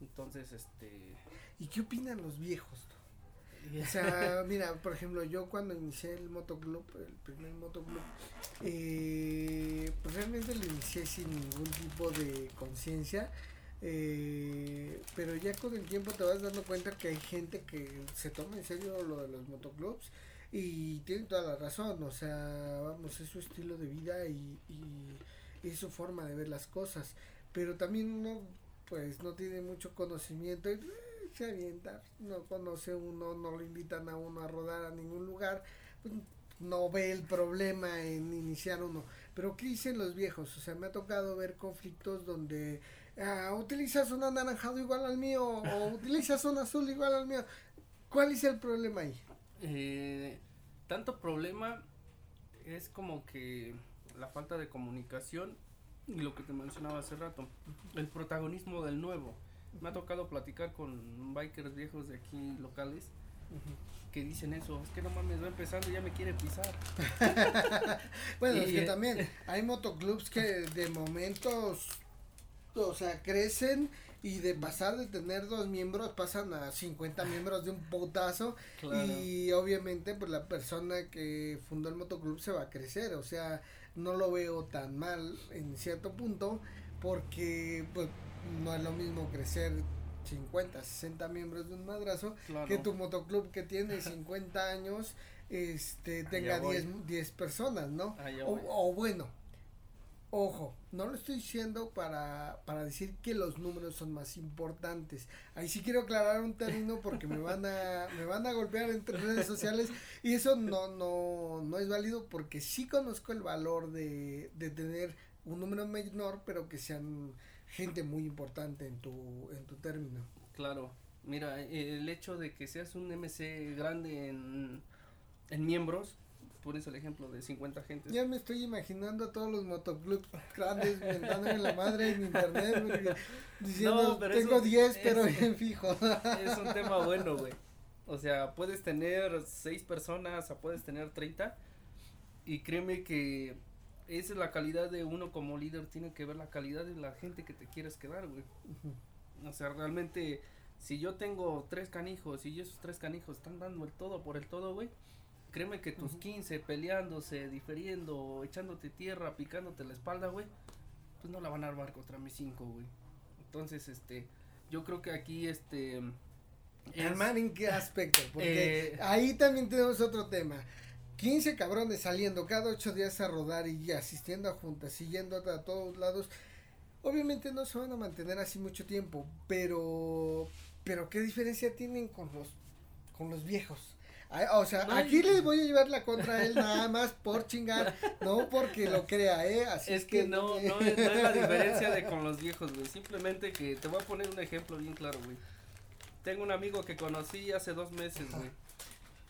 Entonces este y qué opinan los viejos O sea, mira, por ejemplo, yo cuando inicié el motoclub, el primer motoclub, eh, pues realmente lo inicié sin ningún tipo de conciencia. Eh, pero ya con el tiempo te vas dando cuenta que hay gente que se toma en serio lo de los motoclubs y tiene toda la razón, o sea, vamos, es su estilo de vida y, y es su forma de ver las cosas, pero también uno pues no tiene mucho conocimiento y se avienta, no conoce uno, no lo invitan a uno a rodar a ningún lugar, pues, no ve el problema en iniciar uno. Pero ¿qué dicen los viejos? O sea, me ha tocado ver conflictos donde ah, utilizas un anaranjado igual al mío o *laughs* utilizas un azul igual al mío. ¿Cuál es el problema ahí? Eh, tanto problema es como que la falta de comunicación y lo que te mencionaba hace rato, el protagonismo del nuevo. Me ha tocado platicar con bikers viejos de aquí locales que dicen eso, es que no mames, va empezando y ya me quiere pisar. *laughs* bueno, es que también *laughs* hay motoclubs que de momentos, o sea, crecen y de pasar de tener dos miembros pasan a 50 miembros de un putazo. Y obviamente pues la persona que fundó el motoclub se va a crecer, o sea, no lo veo tan mal en cierto punto porque pues no es lo mismo crecer 50, 60 miembros de un madrazo que tu motoclub que tiene *laughs* 50 años este tenga 10, 10 personas, ¿no? O, o, bueno, ojo, no lo estoy diciendo para, para decir que los números son más importantes. Ahí sí quiero aclarar un término porque me van a *laughs* me van a golpear entre redes sociales y eso no no no es válido porque sí conozco el valor de, de tener un número menor pero que sean gente muy importante en tu, en tu término. Claro, mira, el hecho de que seas un MC grande en, en miembros, pones el ejemplo de 50 gentes. Ya me estoy imaginando a todos los motoclubs grandes en la madre en internet, diciendo, tengo 10, pero en fijo. *laughs* Es un tema bueno, güey. O sea, puedes tener 6 personas, o puedes tener 30, y créeme que esa es la calidad de uno como líder, tiene que ver la calidad de la gente que te quieres quedar, güey. O sea, realmente, si yo tengo tres canijos y esos tres canijos están dando el todo por el todo, güey, créeme que tus quince peleándose, diferiendo, echándote tierra, picándote la espalda, güey, pues no la van a armar contra mis cinco, güey. Entonces, este, yo creo que aquí, este... ¿Armar en qué aspecto? Porque *laughs* eh, ahí también tenemos otro tema 15 cabrones saliendo cada ocho días a rodar y asistiendo a juntas y yendo a, todos lados, obviamente no se van a mantener así mucho tiempo, pero, pero qué diferencia tienen con los, con los viejos. o sea, aquí les voy a llevar la contra a él nada más por chingar, no porque lo crea, ¿eh? Así es, que, no, no, es, la diferencia de con los viejos, güey. Simplemente que te voy a poner un ejemplo bien claro, güey. Tengo un amigo que conocí hace dos meses, güey.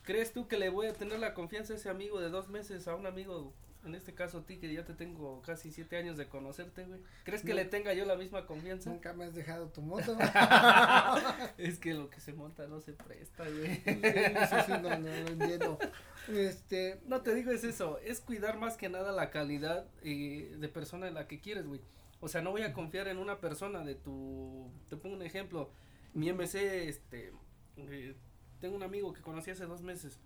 ¿Crees tú que le voy a tener la confianza a ese amigo de dos meses a un amigo, en este caso a ti, que ya te tengo casi siete años de conocerte, güey? ¿Crees que le tenga yo la misma confianza? Nunca me has dejado tu moto. *laughs* es que lo que se monta no se presta, güey. no, no, lo entiendo. Este. No te digo es eso, es cuidar más que nada la calidad eh, de persona en la que quieres, güey. O sea, no voy a confiar en una persona de tu, te pongo un ejemplo, mi MC, este, eh, tengo un amigo que conocí hace dos meses.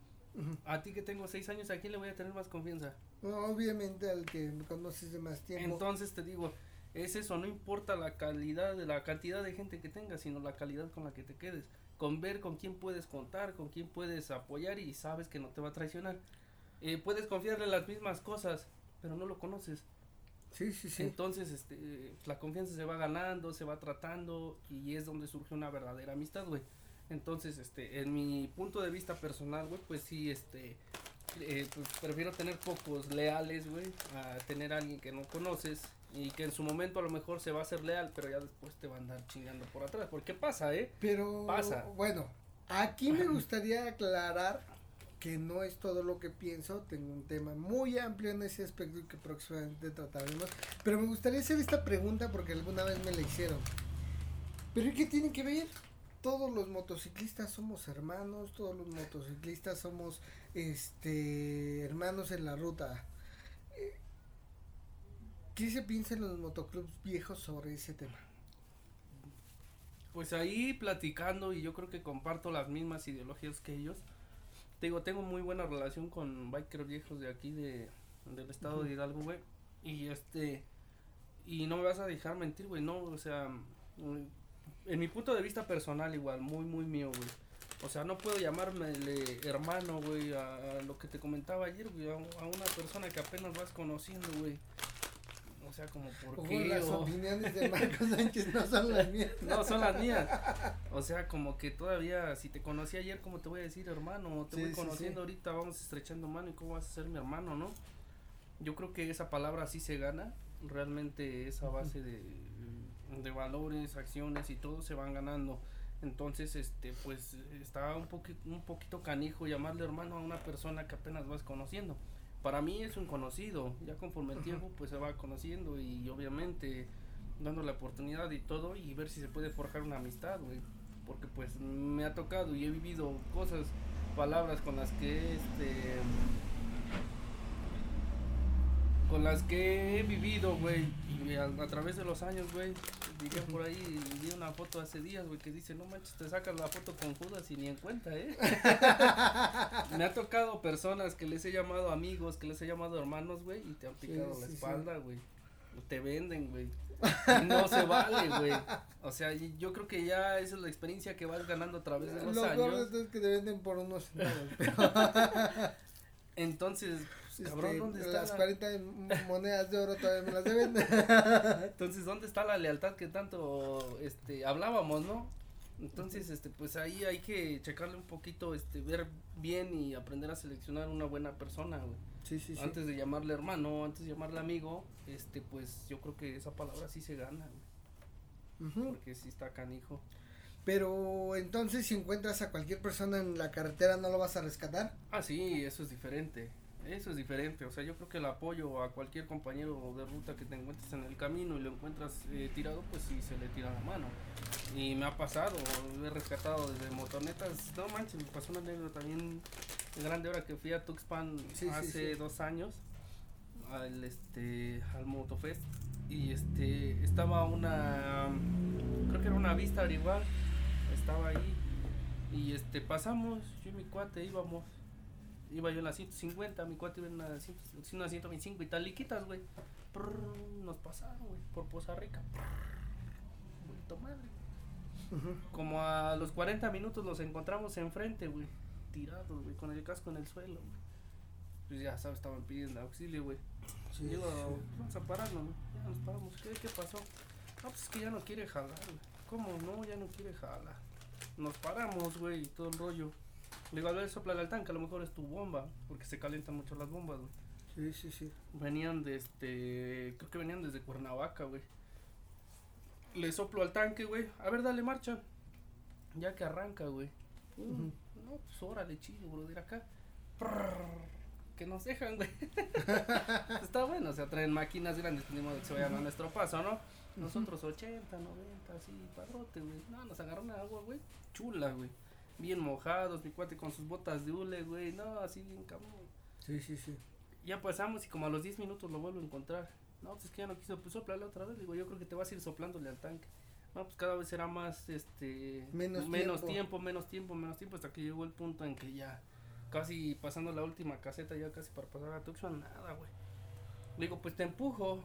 A ti que tengo seis años, ¿a quién le voy a tener más confianza? obviamente al que me conoces de más tiempo. Entonces te digo, es eso, no importa la calidad, la cantidad de gente que tengas, sino la calidad con la que te quedes. Con ver con quién puedes contar, con quién puedes apoyar y sabes que no te va a traicionar. Eh, puedes confiarle las mismas cosas, pero no lo conoces. Sí, sí, sí. Entonces, este, la confianza se va ganando, se va tratando y es donde surge una verdadera amistad, güey. Entonces, este, en mi punto de vista personal, güey, pues sí, este, eh, pues prefiero tener pocos leales, güey, a tener a alguien que no conoces y que en su momento a lo mejor se va a hacer leal, pero ya después te va a andar chingando por atrás. Porque pasa, ¿eh? Pero, pasa. Bueno, aquí me gustaría aclarar que no es todo lo que pienso, tengo un tema muy amplio en ese aspecto y que próximamente trataremos, pero me gustaría hacer esta pregunta porque alguna vez me la hicieron. ¿Pero qué tiene que ver? Todos los motociclistas somos hermanos, todos los motociclistas somos este hermanos en la ruta. Eh, ¿Qué se piensa en los motoclubs viejos sobre ese tema? pues ahí platicando y yo creo que comparto las mismas ideologías que ellos. Te digo, tengo muy buena relación con bikers viejos de aquí de, del estado de Hidalgo, güey. Y este, y no me vas a dejar mentir, güey, no, o sea, en mi punto de vista personal igual, muy, muy mío, güey. O sea, no puedo llamarme hermano, güey, a, lo que te comentaba ayer, güey, a, a, una persona que apenas vas conociendo, güey. O sea, como por qué. las opiniones de *laughs* Marcos Sánchez no son las mías. no, son las mías. O sea, como que todavía, si te conocí ayer, ¿cómo te voy a decir hermano? Te voy conociendo ahorita, vamos estrechando mano y cómo vas a ser mi hermano, ¿no? Yo creo que esa palabra sí se gana. Realmente esa base de, de valores, acciones y todo se van ganando. Entonces, este, pues, está un, poquito un poquito canijo llamarle hermano a una persona que apenas vas conociendo. Para mí es un conocido, ya conforme el tiempo pues se va conociendo y obviamente dando la oportunidad y todo y ver si se puede forjar una amistad, güey, porque pues me ha tocado y he vivido cosas, palabras con las que este con las que he vivido, güey, a, través de los años, güey, diría por ahí, vi una foto hace días, güey, que dice, no manches, te sacas la foto con Judas y ni en cuenta, ¿eh? *laughs* Me ha tocado personas que les he llamado amigos, que les he llamado hermanos, güey, y te han picado la espalda, güey. Te venden, güey. No se vale, güey. O sea, yo creo que ya esa es la experiencia que vas ganando a través de los Lo años. Lo es que te venden por unos *laughs* Entonces, pues, cabrón, este, ¿dónde está las *laughs* 40 monedas de oro todavía me las deben. *laughs* Entonces, ¿dónde está la lealtad que tanto este hablábamos, no? Entonces, este pues ahí hay que checarle un poquito, este ver bien y aprender a seleccionar una buena persona, güey. Sí, sí, antes de llamarle hermano, antes de llamarle amigo, este pues yo creo que esa palabra sí se gana, güey. Porque sí está canijo. Pero entonces si encuentras a cualquier persona en la carretera no lo vas a rescatar? Ah, sí, eso es diferente. Eso es diferente, o sea, yo creo que el apoyo a cualquier compañero de ruta que te encuentres en el camino y lo encuentras eh, tirado, pues sí se le tira la mano. Y me ha pasado, he rescatado desde motonetas, no manches, me pasó una anécdota también grande ahora que fui a Tuxpan hace dos años al este al Motofest y este estaba una creo que era una vista igual estaba ahí y este pasamos yo y mi cuate íbamos iba yo en la 150, mi cuate iba en la, 125 y taliquitas, güey. Nos pasaron, güey, por Poza Rica. madre. Como a los 40 minutos los encontramos enfrente, güey. Tirados, güey, con el casco en el suelo, güey. Pues ya sabes, estaban pidiendo auxilio, güey. Sí, vamos a pararnos, ¿no? Ya nos paramos. ¿Qué, ¿Qué pasó? No, pues es que ya no quiere jalar, güey. ¿Cómo no? Ya no quiere jalar. Nos paramos, güey, y todo el rollo. Le digo, a ver, sopla al tanque, a lo mejor es tu bomba, porque se calientan mucho las bombas, güey. Sí, sí, sí. Venían de este, creo que venían desde Cuernavaca, güey. Le soplo al tanque, güey. A ver, dale marcha. Ya que arranca, güey. No, pues órale, chido, bro, de acá. que nos dejan, güey. *laughs* Está bueno, o sea, traen máquinas grandes, tenemos que se vayan a nuestro paso, ¿no? Nosotros 80, 90, así, padrote, güey. No, nos agarraron agua, güey. Chula, güey bien mojados, mi cuate con sus botas de hule, güey, no, así bien cabrón. Sí, sí, sí. Ya pasamos y como a los 10 minutos lo vuelvo a encontrar. No, pues que ya no quiso, pues soplale otra vez, digo, yo creo que te vas a ir soplándole al tanque. No, pues cada vez será más, este, menos, menos tiempo. menos tiempo, menos tiempo, hasta que llegó el punto en que ya, casi pasando la última caseta, ya casi para pasar a Tucson, nada, güey. Le digo, pues te empujo.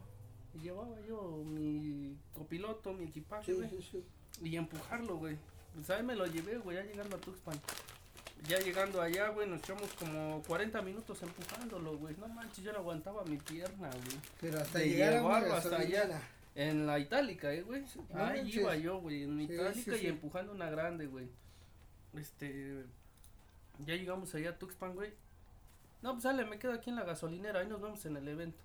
Y llevaba yo mi copiloto, mi equipaje, güey. Sí, sí, y empujarlo, güey. Pues ahí me lo llevé, güey, ya llegando a Tuxpan. Ya llegando allá, güey, nos echamos como 40 minutos empujándolo, güey. No manches, yo no aguantaba mi pierna, güey. Pero hasta llegar hasta allá. En la itálica, eh, güey. ahí iba yo, güey, en itálica y empujando una grande, güey. Este. Ya llegamos allá a Tuxpan, güey. No, pues sale, me quedo aquí en la gasolinera. Ahí nos vemos en el evento.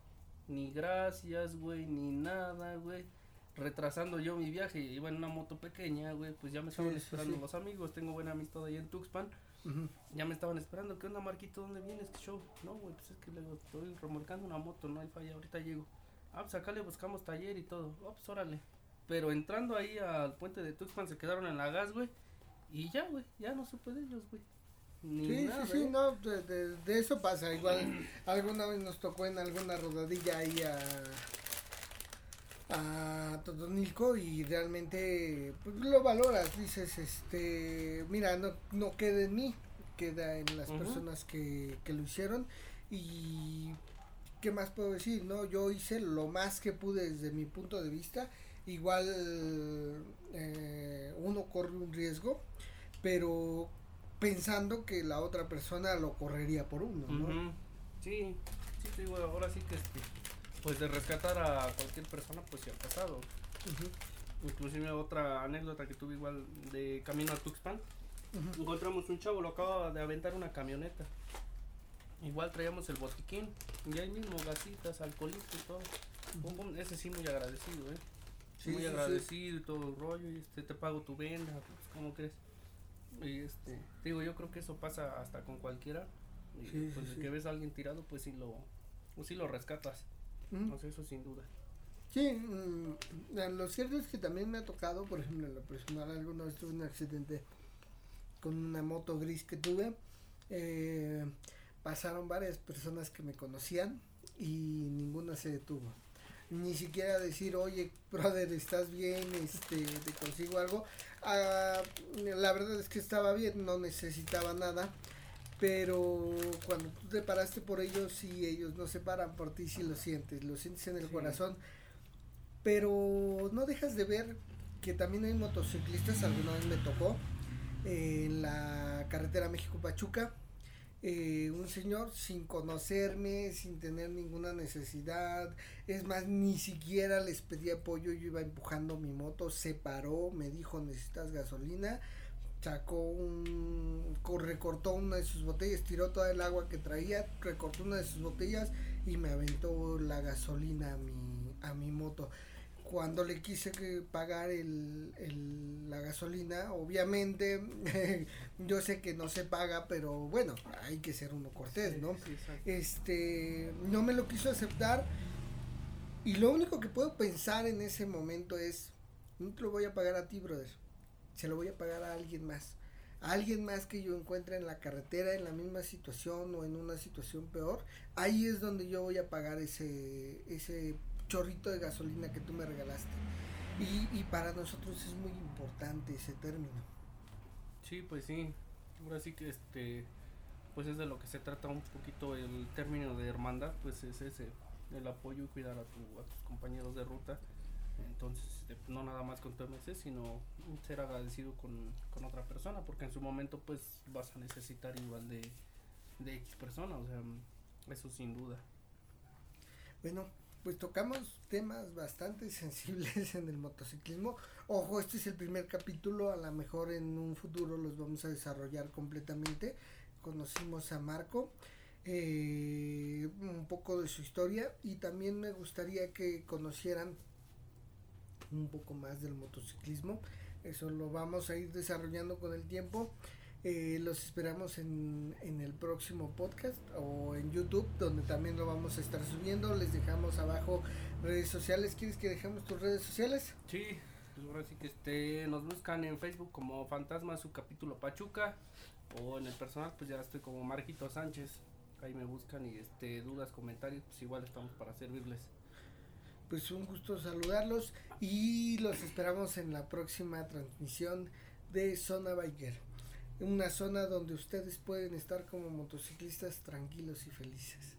Ni gracias, güey, ni nada, güey retrasando yo mi viaje, iba en una moto pequeña, güey, pues ya me estaban esperando los amigos, tengo buena amistad ahí en Tuxpan, ya me estaban esperando, ¿qué onda Marquito? ¿Dónde vienes? ¿Qué show? No, güey, pues es que le estoy remolcando una moto, no hay falla, ahorita llego. Ah, pues acá le buscamos taller y todo, oh, pues órale. Pero entrando ahí al puente de Tuxpan se quedaron en la gas, güey, y ya, güey, ya no supe de ellos, güey. Ni sí, sí, sí, ¿eh? no, de, de, eso pasa. Igual alguna vez nos tocó en alguna rodadilla ahí a, a Totonilco y realmente pues, lo valoras, dices, este, mira, no, no queda en mí, queda en las personas que, que lo hicieron y qué más puedo decir, ¿no? Yo hice lo más que pude desde mi punto de vista, igual eh, uno corre un riesgo, pero pensando que la otra persona lo correría por uno, ¿no? Sí, sí, digo, ahora sí que este, pues de rescatar a cualquier persona, pues sí ha pasado. Inclusive otra anécdota que tuve igual de camino a Tuxpan. Encontramos un chavo, lo acaba de aventar una camioneta. Igual traíamos el botiquín. Y ahí mismo gasitas, alcoholito y todo. ese sí muy agradecido, eh. muy agradecido y todo el rollo. Y este, te pago tu venda, pues, ¿cómo crees? Y este, digo, yo creo que eso pasa hasta con cualquiera. Y pues el que ves a alguien tirado, pues sí lo, pues sí lo rescatas. No sé, eso sin duda. Sí, mm, lo cierto es que también me ha tocado, por ejemplo, en lo personal, alguna vez tuve un accidente con una moto gris que tuve. Eh, pasaron varias personas que me conocían y ninguna se detuvo. Ni siquiera decir, oye, brother, ¿estás bien? Este, te consigo algo. Ah, la verdad es que estaba bien, no necesitaba nada. Pero cuando tú te paraste por ellos, sí, ellos no se paran por ti, sí lo sientes, lo sientes en el corazón. Pero no dejas de ver que también hay motociclistas, alguna vez me tocó, en la carretera México-Pachuca, eh, un señor sin conocerme, sin tener ninguna necesidad, es más, ni siquiera les pedí apoyo, yo iba empujando mi moto, se paró, me dijo necesitas gasolina, sacó un, recortó una de sus botellas, tiró toda el agua que traía, recortó una de sus botellas y me aventó la gasolina a mi, a mi moto cuando le quise que pagar el, el, la gasolina, obviamente *laughs* yo sé que no se paga, pero bueno, hay que ser uno cortés, ¿no? este, no me lo quiso aceptar y lo único que puedo pensar en ese momento es, no te lo voy a pagar a ti, brother, se lo voy a pagar a alguien más. A alguien más que yo encuentre en la carretera en la misma situación o en una situación peor, ahí es donde yo voy a pagar ese, ese chorrito de gasolina que tú me regalaste. Y, y para nosotros es muy importante ese término. Sí, pues sí. Ahora sí que este pues es de lo que se trata un poquito el término de hermandad, pues es ese, el apoyo y cuidar a, tu, a tus compañeros de ruta. Entonces, este, no nada más con tu MC, sino ser agradecido con, con, otra persona, porque en su momento pues vas a necesitar igual de, de X persona, o sea, eso sin duda. Bueno, pues tocamos temas bastante *laughs* sensibles en el motociclismo. Ojo, este es el primer capítulo, a lo mejor en un futuro los vamos a desarrollar completamente. Conocimos a Marco, eh, un poco de su historia y también me gustaría que conocieran un poco más del motociclismo. Eso lo vamos a ir desarrollando con el tiempo. Eh, los esperamos en, en, el próximo podcast o en YouTube, donde también lo vamos a estar subiendo. Les dejamos abajo redes sociales. ¿Quieres que dejemos tus redes sociales? Sí, pues ahora sí que este, nos buscan en Facebook como Fantasma su capítulo Pachuca o en el personal pues ya estoy como Marquito Sánchez. Ahí me buscan y este dudas, comentarios, pues igual estamos para servirles. Pues un gusto saludarlos y los esperamos en la próxima transmisión de Zona Biker una zona donde ustedes pueden estar como motociclistas tranquilos y felices.